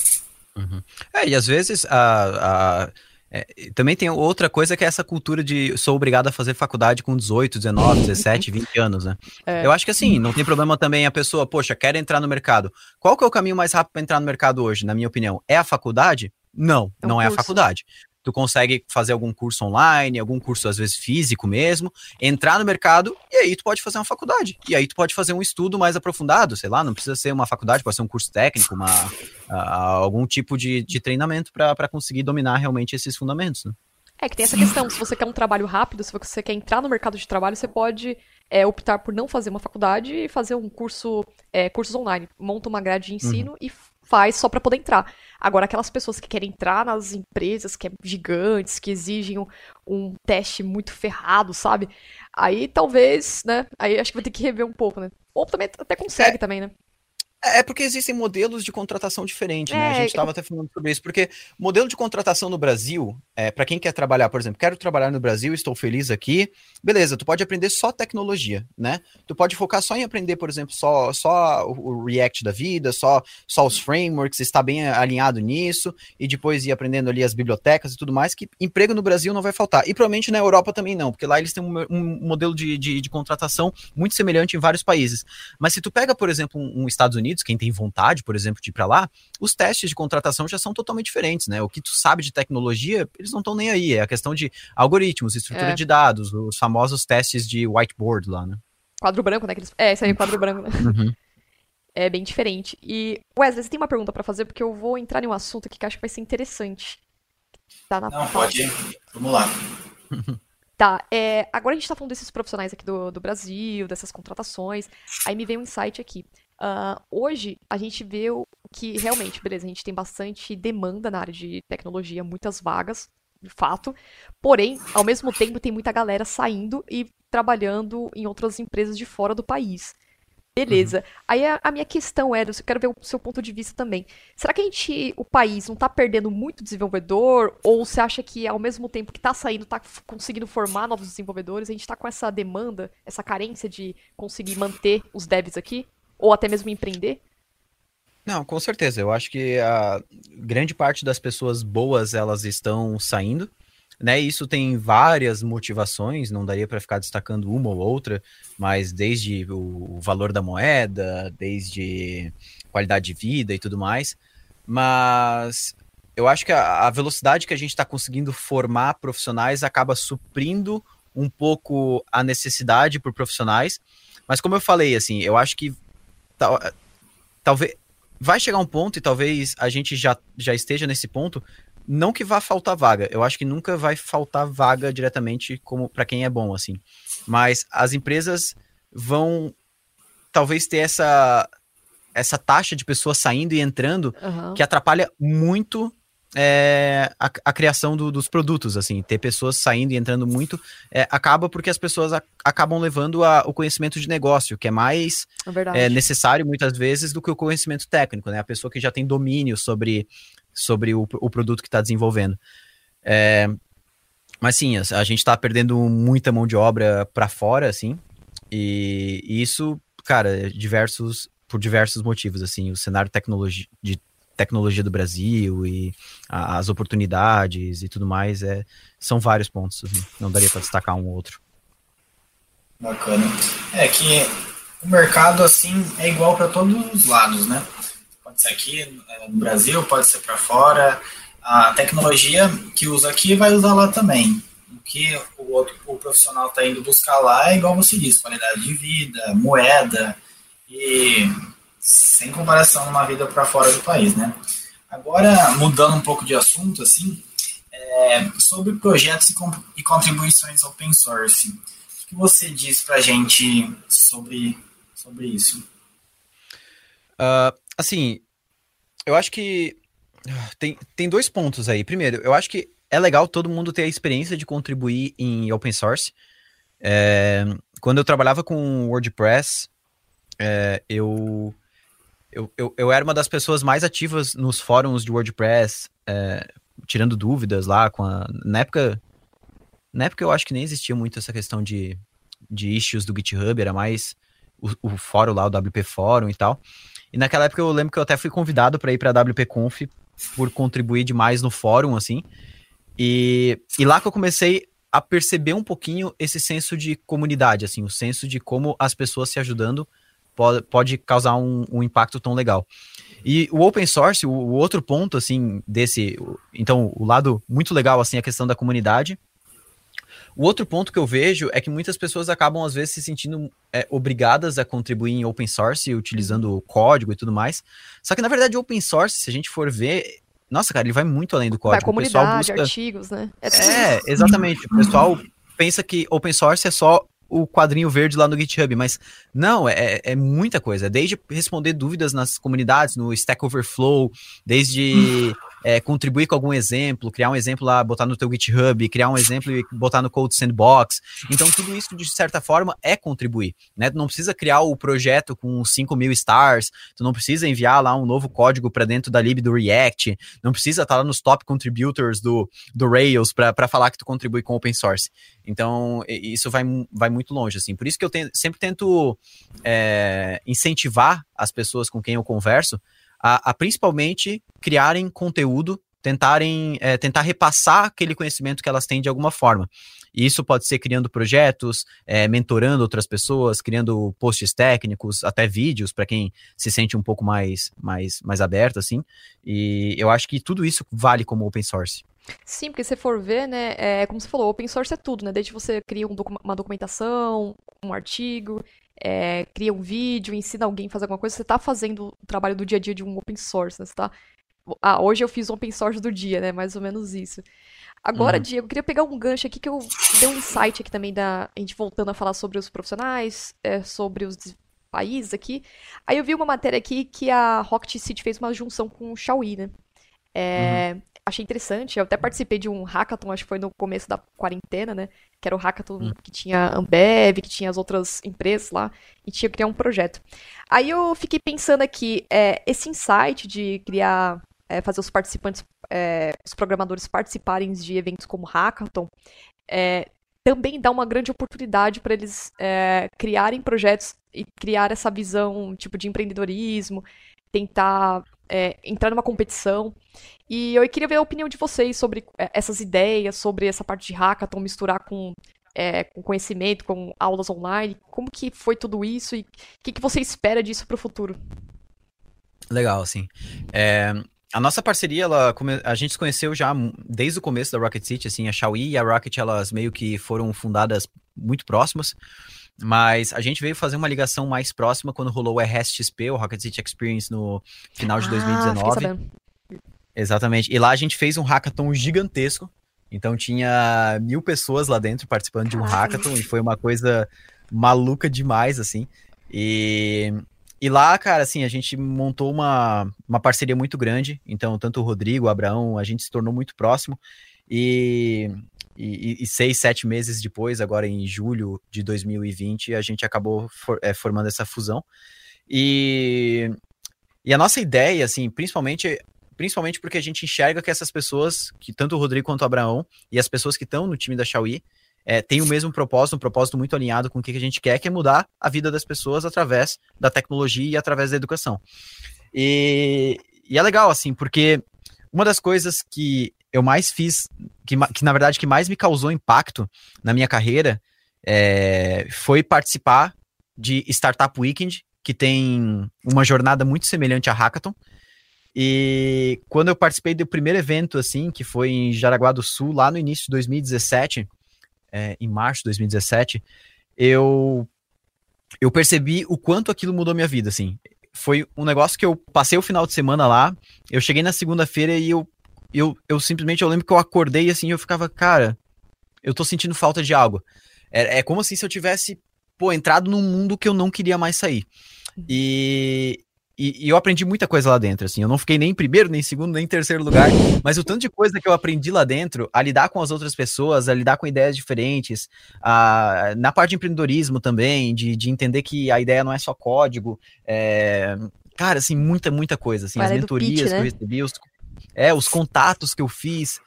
D: Uhum. É, e às vezes a, a É, também tem outra coisa que é essa cultura de sou obrigado a fazer faculdade com 18, 19, 17, 20 anos, né? É. Eu acho que assim, não tem problema também a pessoa, poxa, quer entrar no mercado. Qual que é o caminho mais rápido para entrar no mercado hoje, na minha opinião? É a faculdade? Não, é um não curso. é a faculdade tu consegue fazer algum curso online, algum curso às vezes físico mesmo, entrar no mercado e aí tu pode fazer uma faculdade. E aí tu pode fazer um estudo mais aprofundado, sei lá, não precisa ser uma faculdade, pode ser um curso técnico, uma, uh, algum tipo de, de treinamento para conseguir dominar realmente esses fundamentos, né?
B: É que tem essa questão, se você quer um trabalho rápido, se você quer entrar no mercado de trabalho, você pode é, optar por não fazer uma faculdade e fazer um curso, é, cursos online. Monta uma grade de ensino uhum. e faz só para poder entrar. Agora, aquelas pessoas que querem entrar nas empresas que é gigantes, que exigem um, um, teste muito ferrado, sabe? Aí talvez, né? Aí acho que vai ter que rever um pouco, né? Ou também até consegue é. também, né?
D: É, é porque existem modelos de contratação diferentes, né? a gente estava é, até falando sobre isso, porque modelo de contratação no Brasil, é, para quem quer trabalhar, por exemplo, quero trabalhar no Brasil, estou feliz aqui, beleza, tu pode aprender só tecnologia, né? Tu pode focar só em aprender, por exemplo, só, só o React da vida, só, só os frameworks, estar bem alinhado nisso, e depois ir aprendendo ali as bibliotecas e tudo mais, que emprego no Brasil não vai faltar. E provavelmente na Europa também não, porque lá eles têm um, um modelo de, de, de, contratação muito semelhante em vários países. Mas se tu pega, por exemplo, um, um Estados Unidos, Unidos, quem tem vontade, por exemplo, de ir para lá, os testes de contratação já são totalmente diferentes, né? O que tu sabe de tecnologia, eles não estão nem aí. É a questão de algoritmos, estrutura é. de dados, os famosos testes de whiteboard lá, né?
B: Quadro branco, né? É, isso aí, é quadro branco, né? Uhum. É bem diferente. E, Wesley, você tem uma pergunta para fazer, porque eu vou entrar em um assunto aqui que acho que vai ser interessante.
C: Tá na Não, pode ir. Vamos lá.
B: Tá, é, agora a gente tá falando desses profissionais aqui do, do Brasil, dessas contratações. Aí me veio um insight aqui. Uh, hoje, a gente vê o que realmente, beleza, a gente tem bastante demanda na área de tecnologia, muitas vagas, de fato. Porém, ao mesmo tempo, tem muita galera saindo e trabalhando em outras empresas de fora do país. Beleza. Uhum. Aí a, a, minha questão era, eu quero ver o seu ponto de vista também. Será que a gente, o país, não está perdendo muito desenvolvedor? Ou você acha que ao mesmo tempo que está saindo, está conseguindo formar novos desenvolvedores, a gente está com essa demanda, essa carência de conseguir manter os devs aqui? Ou até mesmo empreender?
D: Não, com certeza. Eu acho que a grande parte das pessoas boas elas estão saindo, né? Isso tem várias motivações. Não daria para ficar destacando uma ou outra, mas desde o valor da moeda, desde qualidade de vida e tudo mais. Mas eu acho que a, velocidade que a gente está conseguindo formar profissionais acaba suprindo um pouco a necessidade por profissionais. Mas como eu falei, assim, eu acho que tal, talvez vai chegar um ponto e talvez a gente já, já esteja nesse ponto, não que vá faltar vaga, eu acho que nunca vai faltar vaga diretamente como para quem é bom assim. Mas as empresas vão talvez ter essa essa taxa de pessoas saindo e entrando uhum. que atrapalha muito é, a, a, criação do, dos produtos, assim, ter pessoas saindo e entrando muito, é, acaba porque as pessoas a, acabam levando a, o conhecimento de negócio, que é mais é, necessário muitas vezes do que o conhecimento técnico, né? A pessoa que já tem domínio sobre, sobre o, o produto que está desenvolvendo. É, mas sim, a, a gente está perdendo muita mão de obra para fora, assim, e, e isso, cara, diversos por diversos motivos, assim, o cenário tecnologi de tecnologia do Brasil e a, as oportunidades e tudo mais, é, são vários pontos. Assim, não daria para destacar um ou outro.
C: Bacana. É que o mercado, assim, é igual para todos os lados, né? Pode ser aqui é, no Brasil, pode ser para fora. A tecnologia que usa aqui vai usar lá também. O que o outro o profissional está indo buscar lá é igual você disse, qualidade de vida, moeda e sem comparação numa vida para fora do país, né? Agora, mudando um pouco de assunto, assim, é, sobre projetos e, e, contribuições open source, o que você diz para a gente sobre, sobre isso?
D: Uh, assim, eu acho que tem, tem dois pontos aí. Primeiro, eu acho que é legal todo mundo ter a experiência de contribuir em open source. É, quando eu trabalhava com WordPress, é, eu eu, eu, eu, era uma das pessoas mais ativas nos fóruns de WordPress, é, tirando dúvidas lá com a. Na época. Na época eu acho que nem existia muito essa questão de, de issues do GitHub, era mais o, o fórum lá, o WP Fórum e tal. E naquela época eu lembro que eu até fui convidado para ir para a WP Conf por contribuir demais no fórum, assim. E, e lá que eu comecei a perceber um pouquinho esse senso de comunidade, assim, o senso de como as pessoas se ajudando pode, pode causar um, um impacto tão legal. E o open source, o, o, outro ponto, assim, desse, então, o lado muito legal, assim, é a questão da comunidade. O outro ponto que eu vejo é que muitas pessoas acabam, às vezes, se sentindo é, obrigadas a contribuir em open source, utilizando código e tudo mais. Só que, na verdade, open source, se a gente for ver, nossa, cara, ele vai muito além do código. Vai
B: comunidade, busca... artigos, né?
D: É, é exatamente. O pessoal pensa que open source é só o quadrinho verde lá no GitHub, mas não, é, é muita coisa. Desde responder dúvidas nas comunidades, no Stack Overflow, desde é, contribuir com algum exemplo, criar um exemplo lá, botar no teu GitHub, criar um exemplo e botar no Code Sandbox. Então, tudo isso, de certa forma, é contribuir. Né? Tu não precisa criar o projeto com 5 mil stars, tu não precisa enviar lá um novo código para dentro da lib do React, não precisa estar tá lá nos top contributors do, do Rails para falar que tu contribui com open source. Então, isso vai, vai muito longe, assim. Por isso que eu sempre tento é, incentivar as pessoas com quem eu converso a, a principalmente criarem conteúdo, tentarem é, tentar repassar aquele conhecimento que elas têm de alguma forma. E isso pode ser criando projetos, é, mentorando outras pessoas, criando posts técnicos, até vídeos para quem se sente um pouco mais, mais, mais aberto, assim. E eu acho que tudo isso vale como open source.
B: Sim, porque se for ver, né, é, como você falou, open source é tudo, né? Desde você cria um docu uma documentação, um artigo, é, cria um vídeo, ensina alguém a fazer alguma coisa, você está fazendo o trabalho do dia a dia de um open source, né? Você tá... Ah, hoje eu fiz o open source do dia, né? Mais ou menos isso. Agora, uhum. Diego, eu queria pegar um gancho aqui que eu dei um insight aqui também da. A gente voltando a falar sobre os profissionais, é, sobre os países aqui. Aí eu vi uma matéria aqui que a Rocket City fez uma junção com o Xiaomi, né? É, uhum achei interessante. Eu até participei de um hackathon, acho que foi no começo da quarentena, né? Que era o hackathon hum. que tinha a Ambev, que tinha as outras empresas lá, e tinha que criar um projeto. Aí eu fiquei pensando aqui, é, esse insight de criar, é, fazer os participantes, é, os programadores participarem de eventos como hackathon, é, também dá uma grande oportunidade para eles é, criarem projetos e criar essa visão tipo de empreendedorismo, tentar é, entrar numa competição. E eu queria ver a opinião de vocês sobre é, essas ideias, sobre essa parte de hackathon, misturar com, é, com conhecimento, com aulas online. Como que foi tudo isso e o que, que você espera disso para o futuro?
D: Legal, sim. É, a nossa parceria, ela, a gente se conheceu já desde o começo da Rocket City, assim, a Xiaomi e a Rocket, elas meio que foram fundadas muito próximas. Mas a gente veio fazer uma ligação mais próxima quando rolou o RSXP, o Rocket City Experience, no final de ah, 2019. Exatamente. E lá a gente fez um hackathon gigantesco. Então tinha mil pessoas lá dentro participando de um hackathon e foi uma coisa maluca demais, assim. E, e lá, cara, assim, a gente montou uma, uma parceria muito grande. Então, tanto o Rodrigo, o Abraão, a gente se tornou muito próximo. E e, e, seis, sete meses depois, agora em julho de 2020, a gente acabou for, é, formando essa fusão. E, e a nossa ideia, assim, principalmente principalmente porque a gente enxerga que essas pessoas, que tanto o Rodrigo quanto o Abraão, e as pessoas que estão no time da Xiaomi, é, têm o mesmo propósito, um propósito muito alinhado com o que a gente quer, que é mudar a vida das pessoas através da tecnologia e através da educação. E, e é legal, assim, porque uma das coisas que eu mais fiz, que, que na verdade que mais me causou impacto na minha carreira é, foi participar de Startup Weekend, que tem uma jornada muito semelhante a Hackathon. E quando eu participei do primeiro evento, assim, que foi em Jaraguá do Sul, lá no início de 2017, é, em março de 2017, eu, eu percebi o quanto aquilo mudou minha vida, assim. Foi um negócio que eu passei o final de semana lá, eu cheguei na segunda-feira e eu eu, eu simplesmente, eu lembro que eu acordei assim, eu ficava, cara, eu tô sentindo falta de algo. É, é como assim se eu tivesse, pô, entrado num mundo que eu não queria mais sair. E, e, e, eu aprendi muita coisa lá dentro, assim. Eu não fiquei nem em primeiro, nem em segundo, nem em terceiro lugar. Mas o tanto de coisa que eu aprendi lá dentro, a lidar com as outras pessoas, a lidar com ideias diferentes, a, na parte de empreendedorismo também, de, de entender que a ideia não é só código. É, cara, assim, muita, muita coisa. Assim, as mentorias pitch, né? que eu recebi, os, é, os contatos que eu fiz,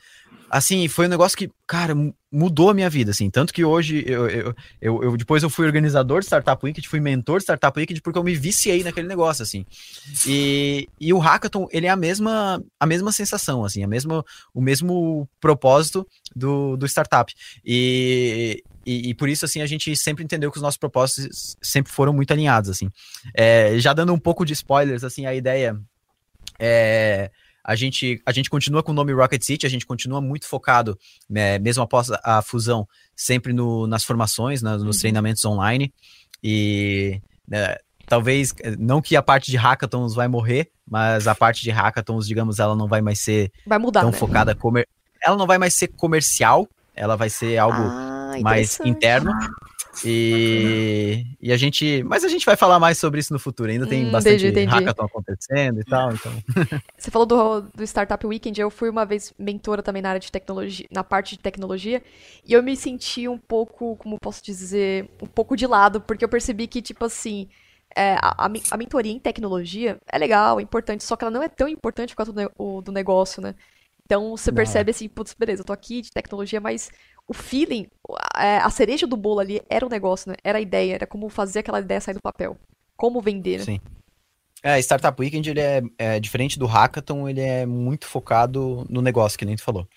D: assim, foi um negócio que, cara, mudou a minha vida, assim. Tanto que hoje, eu, eu, eu, eu depois eu fui organizador de Startup Weekend, fui mentor de Startup Weekend, porque eu me viciei naquele negócio, assim. E, e o Hackathon, ele é a mesma, a mesma sensação, assim, a mesma, o mesmo propósito do, do startup. E, e, e, por isso, assim, a gente sempre entendeu que os nossos propósitos sempre foram muito alinhados, assim. É, já dando um pouco de spoilers, assim, a ideia é a gente, a gente continua com o nome Rocket City, a gente continua muito focado, né, mesmo após a fusão, sempre no, nas formações, na, nos uhum. treinamentos online. E né, talvez, não que a parte de hackathons vai morrer, mas a parte de hackathons, digamos, ela não vai mais ser
B: vai mudar,
D: tão
B: né?
D: focada. Comer... Ela não vai mais ser comercial, ela vai ser algo ah, mais interno. E, e a gente. Mas a gente vai falar mais sobre isso no futuro. Ainda tem hum, bastante entendi, entendi. hackathon acontecendo e tal. Então.
B: Você falou do, do Startup Weekend, eu fui uma vez mentora também na área de tecnologia, na parte de tecnologia, e eu me senti um pouco, como posso dizer, um pouco de lado, porque eu percebi que, tipo assim. É, a, a, mentoria em tecnologia é legal, é importante, só que ela não é tão importante quanto o do negócio, né? Então você não. percebe assim, putz, beleza, eu tô aqui de tecnologia, mas o feeling, a, a cereja do bolo ali era o negócio, né? Era a ideia, era como fazer aquela ideia sair do papel. Como vender, né?
D: Sim. É, Startup Weekend, ele é, é, diferente do Hackathon, ele é muito focado no negócio, que nem tu falou.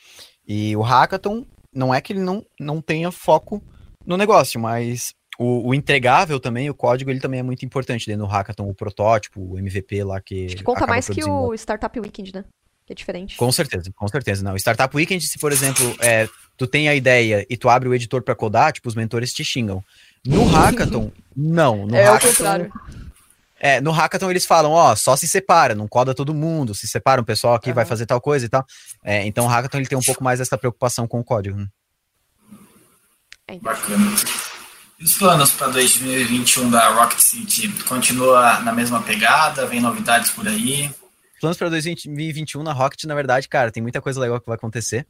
D: E o Hackathon, não é que ele não, não tenha foco no negócio, mas o, o, entregável também, o código, ele também é muito importante dentro do Hackathon, o protótipo, o MVP lá que.
B: Acho que conta mais que o Startup Weekend, né? Que é diferente.
D: Com certeza, com certeza. Não, Startup Weekend, se por exemplo, é, tu tem a ideia e tu abre o editor para codar, tipo, os mentores te xingam. No Hackathon, não. No
B: é
D: hackathon,
B: o contrário.
D: É, no Hackathon eles falam, ó, só se separa, não coda todo mundo, se separa um pessoal aqui, uhum. vai fazer tal coisa e tal. É, então o Hackathon ele tem um pouco mais essa preocupação com o código. Né?
C: É Bacana. E os planos para 2021 da Rocket City? Continua na mesma pegada? Vem novidades por aí?
D: Planos para 2021 na Rocket, na verdade, cara, tem muita coisa legal que vai acontecer.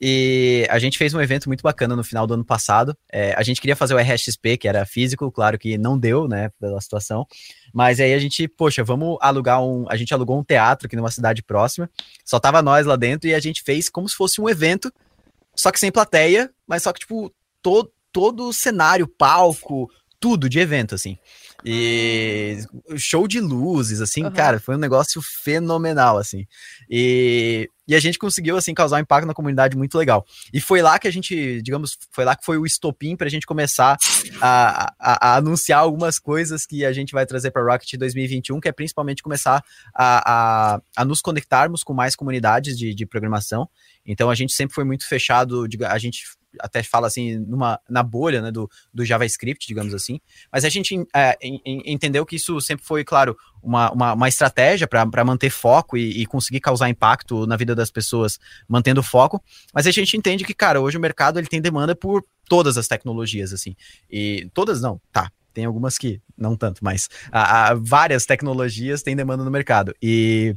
D: E a gente fez um evento muito bacana no final do ano passado. É, a gente queria fazer o RSP, que era físico, claro que não deu, né, pela situação. Mas aí a gente, poxa, vamos alugar um. A gente alugou um teatro aqui numa cidade próxima. Só tava nós lá dentro e a gente fez como se fosse um evento, só que sem plateia, mas só que, tipo, todo, todo o cenário, palco, tudo de evento, assim. E show de luzes, assim, uhum. cara, foi um negócio fenomenal, assim. E, e a gente conseguiu, assim, causar um impacto na comunidade muito legal. E foi lá que a gente, digamos, foi lá que foi o estopim para a gente começar a, a, a, anunciar algumas coisas que a gente vai trazer para Rocket 2021, que é principalmente começar a, a, a nos conectarmos com mais comunidades de, de programação. Então a gente sempre foi muito fechado, a gente até fala assim, numa, na bolha né, do, do JavaScript, digamos assim. Mas a gente é, entendeu que isso sempre foi, claro, uma, uma, uma estratégia para manter foco e, e, conseguir causar impacto na vida das pessoas, mantendo foco. Mas a gente entende que, cara, hoje o mercado ele tem demanda por todas as tecnologias, assim. E todas não, tá. Tem algumas que não tanto, mas a, a várias tecnologias têm demanda no mercado. E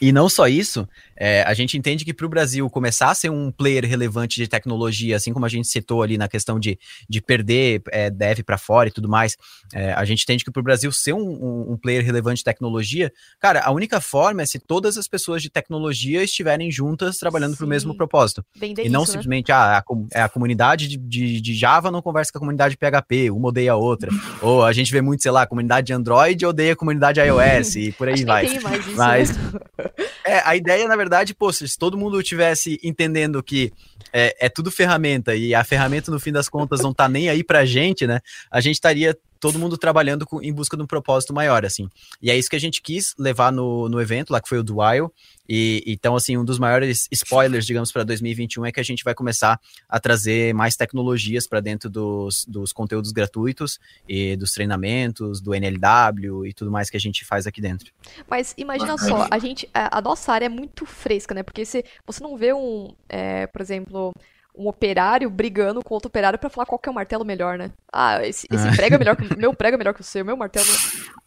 D: e não só isso, é, a gente entende que para o Brasil começar a ser um player relevante de tecnologia, assim como a gente citou ali na questão de, de perder é, dev para fora e tudo mais, é, a gente entende que para o Brasil ser um, um, um, player relevante de tecnologia, cara, a única forma é se todas as pessoas de tecnologia estiverem juntas trabalhando para o mesmo propósito. e não isso, né? simplesmente, né? ah, a, a, comunidade de, de, de, Java não conversa com a comunidade de PHP, uma odeia a outra. Ou a gente vê muito, sei lá, a comunidade de Android odeia a comunidade iOS e por aí
B: Acho
D: vai.
B: Tem mais isso,
D: Mas. Né? É, a ideia, na verdade, pô, se todo mundo tivesse entendendo que é, é tudo ferramenta e a ferramenta, no fim das contas, não tá nem aí pra gente, né? A gente estaria todo mundo trabalhando com, em busca de um propósito maior, assim. E é isso que a gente quis levar no, no evento, lá que foi o Dual. E então, assim, um dos maiores spoilers, digamos, para 2021 é que a gente vai começar a trazer mais tecnologias para dentro dos, dos conteúdos gratuitos e dos treinamentos, do NLW e tudo mais que a gente faz aqui dentro.
B: Mas imagina só, a gente, a, a nossa área é muito fresca, né? Porque se você não vê um, é, por exemplo, um operário brigando com outro operário para falar qual que é o martelo melhor, né? Ah, esse, esse ah. prego é melhor que o meu prego é melhor que o seu, meu martelo.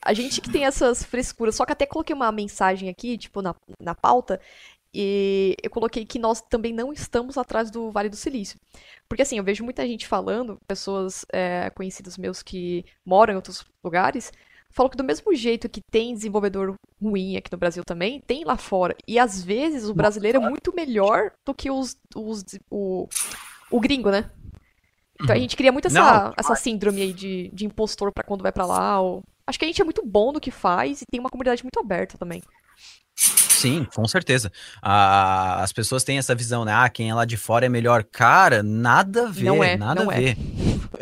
B: A gente que tem essas frescuras, só que até coloquei uma mensagem aqui, tipo, na, na pauta, e eu coloquei que nós também não estamos atrás do Vale do Silício. Porque assim, eu vejo muita gente falando, pessoas é, conhecidas meus que moram em outros lugares, falou que do mesmo jeito que tem desenvolvedor ruim aqui no Brasil também, tem lá fora. E às vezes o brasileiro é muito melhor do que os, os o, o gringo, né? Então a gente cria muito essa,
D: Não,
B: essa síndrome aí de, de impostor pra quando vai pra lá. Ou... Acho que a gente é muito bom no que faz e tem uma comunidade muito aberta também.
D: Sim, com certeza. Ah, as pessoas têm essa visão, né? Ah, quem é lá de fora é melhor. Cara, nada a ver,
B: Não é,
D: nada a
B: é.
D: ver.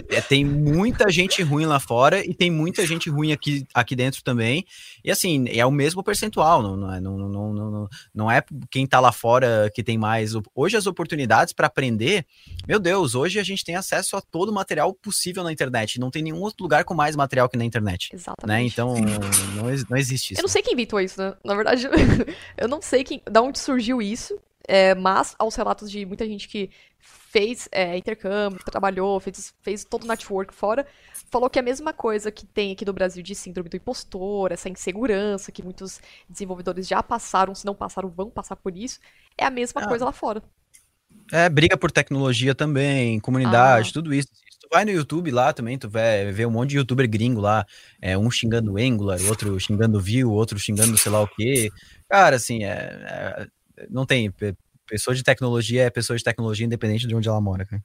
D: É, tem muita gente ruim lá fora e tem muita gente ruim aqui, aqui dentro também. E assim, é o mesmo percentual, não, não, é, não, não, não, não, não é quem tá lá fora que tem mais. Hoje as oportunidades para aprender, meu Deus, hoje a gente tem acesso a todo o material possível na internet. Não tem nenhum outro lugar com mais material que na internet.
B: Exatamente.
D: Né? Então, não, não existe isso.
B: Eu não sei quem inventou isso, né? Na verdade, eu não sei quem, da onde surgiu isso, é, mas aos relatos de muita gente que fez é, intercâmbio, trabalhou, fez, fez todo o network fora, falou que é a mesma coisa que tem aqui no Brasil de síndrome do impostor, essa insegurança que muitos desenvolvedores já passaram, se não passaram, vão passar por isso, é a mesma
D: Ah.
B: coisa lá fora.
D: É, briga por tecnologia também, comunidade,
B: Ah.
D: tudo isso. Tu vai no YouTube lá também, tu vai ver um monte de youtuber gringo lá, é, um xingando Angular, outro xingando Vue, outro xingando sei lá o quê. Cara, assim, é, é- não tem. pe- Pessoa de tecnologia é pessoa de tecnologia independente de onde ela mora, cara.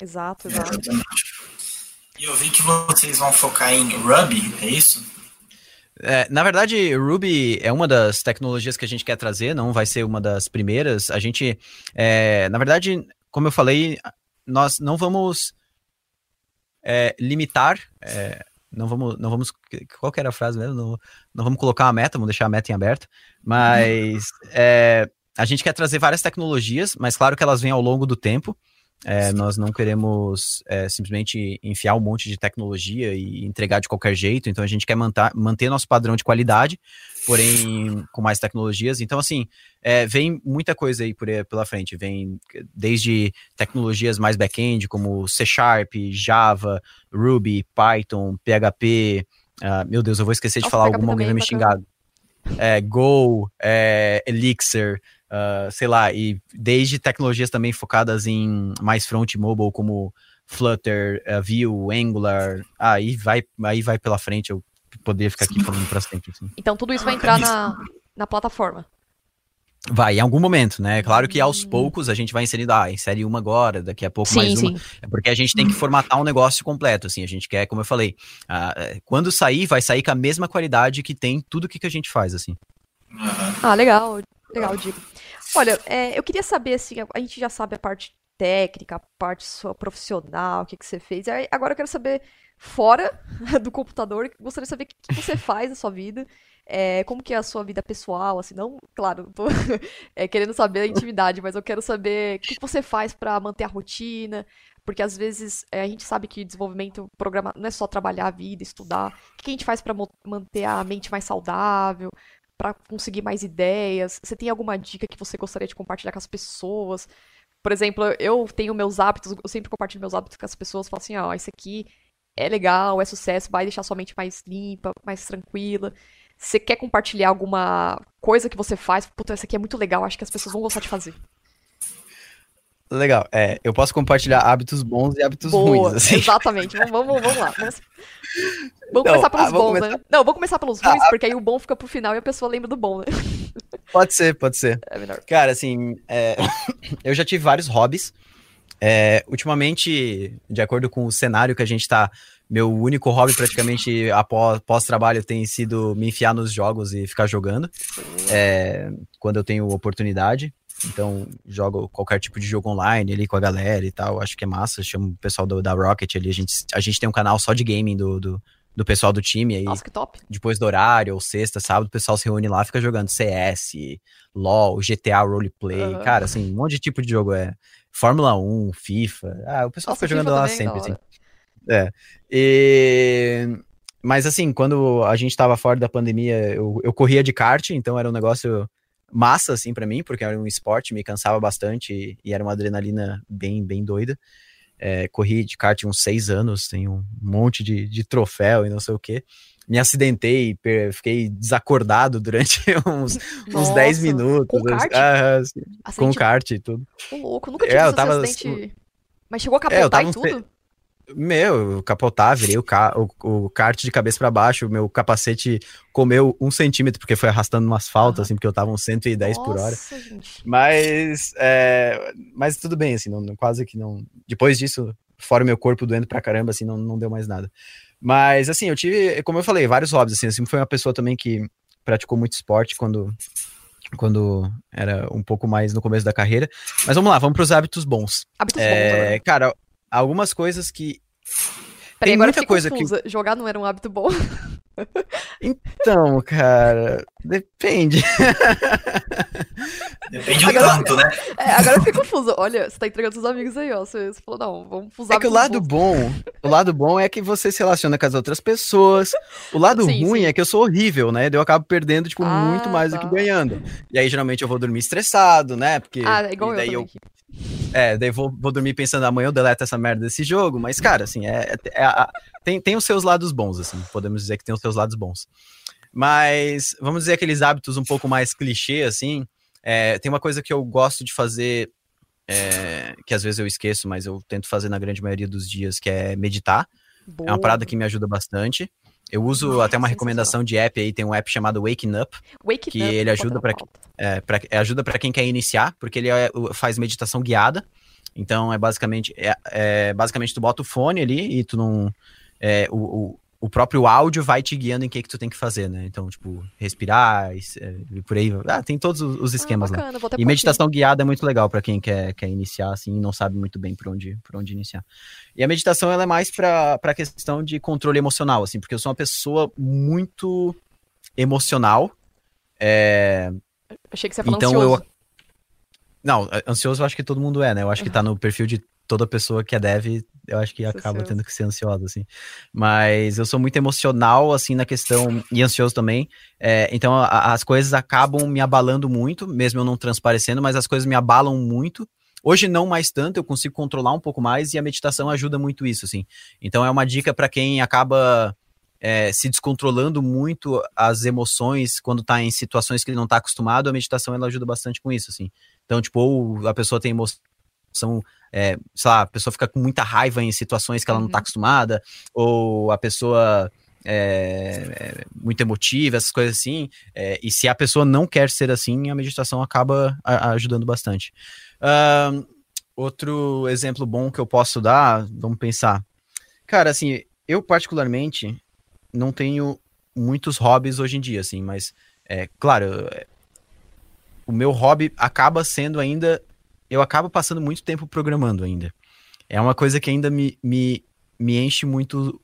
B: Exato, exato.
C: E eu vi que vocês vão focar em Ruby, é isso?
D: É, na verdade, Ruby é uma das tecnologias que a gente quer trazer, não vai ser uma das primeiras. A gente, é, na verdade, como eu falei, nós não vamos é, limitar, é, não vamos, não vamos, qual que era a frase mesmo? Não, não vamos colocar uma meta, vamos deixar a meta em aberto, mas é, a gente quer trazer várias tecnologias, mas claro que elas vêm ao longo do tempo. É, nós não queremos é, simplesmente enfiar um monte de tecnologia e entregar de qualquer jeito, então a gente quer manter, manter nosso padrão de qualidade, porém com mais tecnologias. Então, assim, é, vem muita coisa aí por, pela frente. Vem desde tecnologias mais back-end, como C Sharp, Java, Ruby, Python, PHP. ah, meu Deus, eu vou esquecer de
B: Nossa,
D: falar alguma, alguém vai me
B: também,
D: xingar. É, Go, é, Elixir, ah, sei lá, e desde tecnologias também focadas em mais front mobile, como Flutter, uh, Vue, Angular, aí vai, aí vai pela frente, eu poder ficar aqui falando para sempre. Assim.
B: Então tudo isso vai entrar na, na plataforma.
D: Vai, em algum momento, né? Claro que aos
B: Hum.
D: poucos a gente vai inserindo, ah, insere uma agora, daqui a pouco
B: Sim,
D: mais uma.
B: sim.
D: É porque a gente tem que formatar um negócio completo, assim, a gente quer, como eu falei, ah, é, quando sair, vai sair com a mesma qualidade que tem tudo que, que a gente faz, assim.
B: Ah, legal, legal, Diego. Olha, é, eu queria saber, assim, a, gente já sabe a parte técnica, a parte sua profissional, o que, que você fez. Agora eu quero saber, fora do computador, gostaria de saber o que, que você faz na sua vida, é, como que é a sua vida pessoal, assim, não, claro, tô é, querendo saber a intimidade, mas eu quero saber o que, que você faz pra manter a rotina, porque às vezes é, a gente sabe que desenvolvimento, programa, não é só trabalhar a vida, estudar. O que, a gente faz mo- manter a mente mais saudável? Pra conseguir mais ideias? Você tem alguma dica que você gostaria de compartilhar com as pessoas? Por exemplo, eu tenho meus hábitos, eu sempre compartilho meus hábitos com as pessoas, falo assim, ó, isso aqui é legal, é sucesso, vai deixar sua mente mais limpa, mais tranquila. Você quer compartilhar alguma coisa que você faz? Puta, isso aqui é muito legal, acho que as pessoas vão gostar de fazer.
D: Legal, é, eu posso compartilhar hábitos bons e hábitos
B: Boa,
D: ruins, assim.
B: exatamente. Vamos, vamos, vamos lá. Vamos, vamos
D: Não,
B: começar pelos
D: ah,
B: bons,
D: começar-
B: né? Não, vamos começar pelos ruins, porque aí o bom fica pro final e a pessoa lembra do bom, né?
D: Pode ser, pode ser.
B: É melhor.
D: Cara, assim, é, eu já tive vários hobbies. É, ultimamente, de acordo com o cenário que a gente tá, meu único hobby praticamente após pós-trabalho tem sido me enfiar nos jogos e ficar jogando. É, quando eu tenho oportunidade. Então, jogo qualquer tipo de jogo online ali com a galera e tal. Acho que é massa. Chamo o pessoal do- da Rocket ali. A gente, a gente tem um canal só de gaming do, do, do pessoal do time. Aí
B: Nossa, que top.
D: depois do horário, ou sexta, sábado, o pessoal se reúne lá, fica jogando CS, LoL, GTA Roleplay,
B: Aham.
D: cara, assim, um monte de tipo de jogo é Fórmula 1, FIFA, ah, o pessoal
B: Nossa,
D: fica jogando
B: FIFA
D: lá
B: também,
D: sempre, assim. É. E... Mas assim, quando a gente tava fora da pandemia, eu, eu corria de kart, então era um negócio massa, assim, pra mim, porque era um esporte, me cansava bastante e, era uma adrenalina bem, bem doida. É, corri de kart uns seis anos, tenho um monte de, de troféu e não sei o quê. Me acidentei, fiquei desacordado durante uns, uns 10
B: Nossa,
D: minutos.
B: Com kart?
D: Ah, sim, com kart e tudo.
B: Ô, louco, nunca
D: É,
B: tive
D: eu
B: esse
D: tava
B: acidente. Mas chegou a
D: É, eu
B: capotar
D: tava
B: e tudo?
D: Meu, eu capotar, virei o, ca o, o kart de cabeça para baixo, meu capacete comeu um centímetro, porque foi arrastando no asfalto, assim, porque eu tava uns 110 Nossa, por hora. Gente. Mas, é, mas tudo bem, assim, não, quase que não. Depois disso, fora o meu corpo doendo pra caramba, assim, não, não deu mais nada. Mas, assim, eu tive, como eu falei, vários hobbies, assim, assim, foi uma pessoa também que praticou muito esporte quando, quando era um pouco mais no começo da carreira. Mas vamos lá, vamos para os hábitos bons. Hábitos é, bons, Cara, algumas coisas que.
B: Peraí, tem muita coisa confusa. que. Jogar não era um hábito bom.
D: Então, cara, depende.
C: Depende agora, do tanto, né?
B: É, agora eu fiquei confuso. Olha, você tá entregando seus amigos aí, ó. Você, você falou, não, vamos usar.
D: É que o lado bom, o lado bom é que você se relaciona com as outras pessoas. O lado sim, ruim sim. é que eu sou horrível, né? Eu acabo perdendo, tipo, ah, muito mais tá. do que tá. ganhando. E aí, geralmente, eu vou dormir estressado, né? Porque.
B: Ah, é igual daí eu. eu
D: é, daí vou, vou dormir pensando, amanhã eu deleto essa merda desse jogo, mas, cara, assim, é, é, é tem, tem os seus lados bons, assim, podemos dizer que tem os seus lados bons. Mas, vamos dizer, aqueles hábitos um pouco mais clichê, assim, é, tem uma coisa que eu gosto de fazer, é, que às vezes eu esqueço, mas eu tento fazer na grande maioria dos dias, que é meditar. Boa. É uma parada que me ajuda bastante. Eu uso até uma recomendação de app aí, tem um app chamado Waking Up, Wake que up, ele ajuda para é, pra, é, ajuda para quem quer iniciar, porque ele é, faz meditação guiada. Então é basicamente é, é, basicamente tu bota o fone ali e tu não é, o, o, o, próprio áudio vai te guiando em que que tu tem que fazer, né? Então tipo respirar e, e por aí, ah, tem todos os ah, esquemas ah, bacana, lá. E meditação guiada é muito legal para quem quer, quer iniciar assim e não sabe muito bem por onde por onde iniciar. E a meditação ela é mais para para questão de controle emocional, assim, porque eu sou uma pessoa muito emocional. É,
B: Achei que você ia falar então ansioso. Eu...
D: Não, ansioso eu acho que todo mundo é, né? Eu acho que tá no perfil de toda pessoa que é dev, eu acho que acaba tendo que ser ansiosa, assim. Mas eu sou muito emocional, assim, na questão, e ansioso também. É, então a, as coisas acabam me abalando muito, mesmo eu não transparecendo, mas as coisas me abalam muito. Hoje não mais tanto, eu consigo controlar um pouco mais e a meditação ajuda muito isso, assim. Então é uma dica para quem acaba é, se descontrolando muito as emoções quando está em situações que ele não está acostumado, a meditação ela ajuda bastante com isso, assim. Então, tipo, ou a pessoa tem emoção, é, sei lá, a pessoa fica com muita raiva em situações que ela não está uhum. acostumada, ou a pessoa é, é, muito emotiva, essas coisas assim. É, e se a pessoa não quer ser assim, a meditação acaba a, ajudando bastante. Uh, outro exemplo bom que eu posso dar, vamos pensar. Cara, assim, eu particularmente, não tenho muitos hobbies hoje em dia, assim, mas, é, claro, é, o meu hobby acaba sendo ainda. Eu acabo passando muito tempo programando ainda. É uma coisa que ainda me, me, me enche muito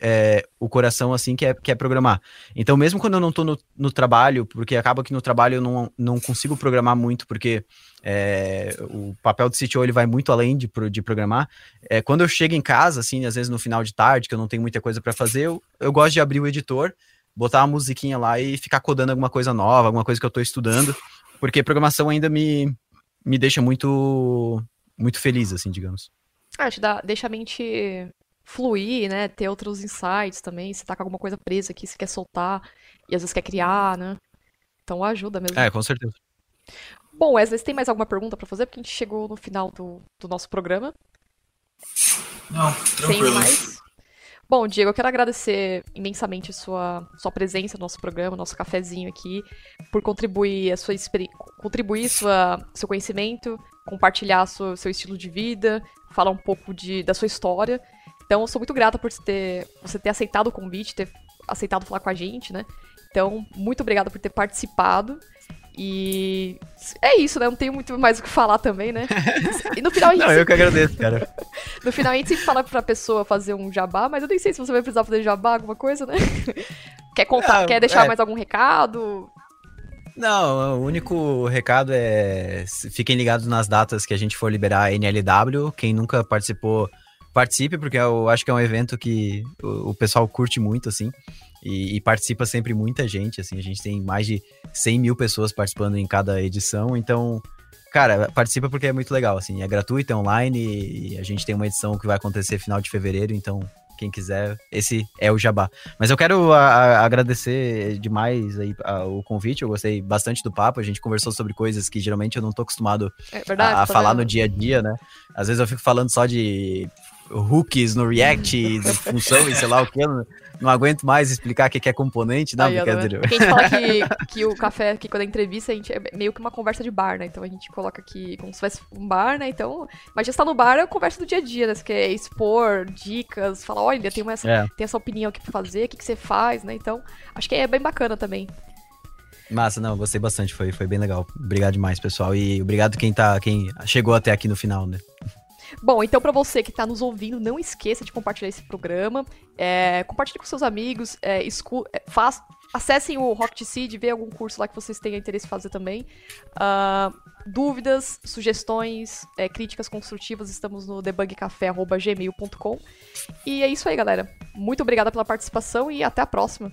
D: é, o coração, assim, que é, que é programar. Então, mesmo quando eu não tô no, no trabalho, porque acaba que no trabalho eu não, não consigo programar muito, porque é, o papel do CTO ele vai muito além de, de programar. É, quando eu chego em casa, assim, às vezes no final de tarde, que eu não tenho muita coisa para fazer, eu, eu gosto de abrir o editor, botar uma musiquinha lá e ficar codando alguma coisa nova, alguma coisa que eu tô estudando, porque programação ainda me, me deixa muito, muito feliz, assim, digamos.
B: Ah, te dá, deixa a mente fluir, né? Ter outros insights também. Se tá com alguma coisa presa aqui, se quer soltar e às vezes quer criar, né? Então ajuda mesmo.
D: É, com certeza.
B: Bom, Wesley, você tem mais alguma pergunta para fazer? Porque a gente chegou no final do, do nosso programa.
C: Não, tranquilo. Tem mais?
B: Bom, Diego, eu quero agradecer imensamente sua, sua presença no nosso programa, nosso cafezinho aqui, por contribuir a sua contribuir sua, seu conhecimento, compartilhar sua, seu estilo de vida, falar um pouco de, da sua história. Então, eu sou muito grata por ter, você ter aceitado o convite, ter aceitado falar com a gente, né? Então, muito obrigada por ter participado. E é isso, né? Não tenho muito mais o que falar também, né?
D: E no final a gente. Não, eu que agradeço, cara.
B: no final a gente sempre fala pra pessoa fazer um jabá, mas eu nem sei se você vai precisar fazer jabá, alguma coisa, né? quer contar, quer deixar é... mais algum recado?
D: Não, o único recado é fiquem ligados nas datas que a gente for liberar a NLW. Quem nunca participou participe, porque eu acho que é um evento que o pessoal curte muito, assim, e, e, participa sempre muita gente, assim, a gente tem mais de 100 mil pessoas participando em cada edição, então, cara, participa porque é muito legal, assim, é gratuito, é online, e a gente tem uma edição que vai acontecer final de fevereiro, então quem quiser, esse é o Jabá. Mas eu quero a, a, agradecer demais aí a, o convite, eu gostei bastante do papo, a gente conversou sobre coisas que geralmente eu não tô acostumado é verdade, a, falar no dia a dia, né? Às vezes eu fico falando só de hooks no React, função e sei lá o que. Não, aguento mais explicar o que é componente. Não,
B: Aí,
D: brincadeira.
B: Porque a gente fala que, que o café, que quando é entrevista, a gente é meio que uma conversa de bar, né? Então a gente coloca aqui como se fosse um bar, né? Então, mas já está no bar, é a conversa do dia a dia, né? Você quer expor dicas, falar, olha, tem, uma,
D: É.
B: tem essa opinião aqui pra fazer, o que, que você faz, né? Então, acho que é bem bacana também.
D: Massa, não, gostei bastante, foi, foi bem legal. Obrigado demais, pessoal. E obrigado quem tá, quem chegou até aqui no final, né?
B: Bom, então pra você que tá nos ouvindo, não esqueça de compartilhar esse programa. É, compartilhe com seus amigos, é, escu é, faz, acessem o Rocket Seed, vê algum curso lá que vocês tenham interesse em fazer também. Ah, dúvidas, sugestões, é, críticas construtivas, estamos no debugcafé.gmail.com. E é isso aí, galera. Muito obrigada pela participação e até a próxima.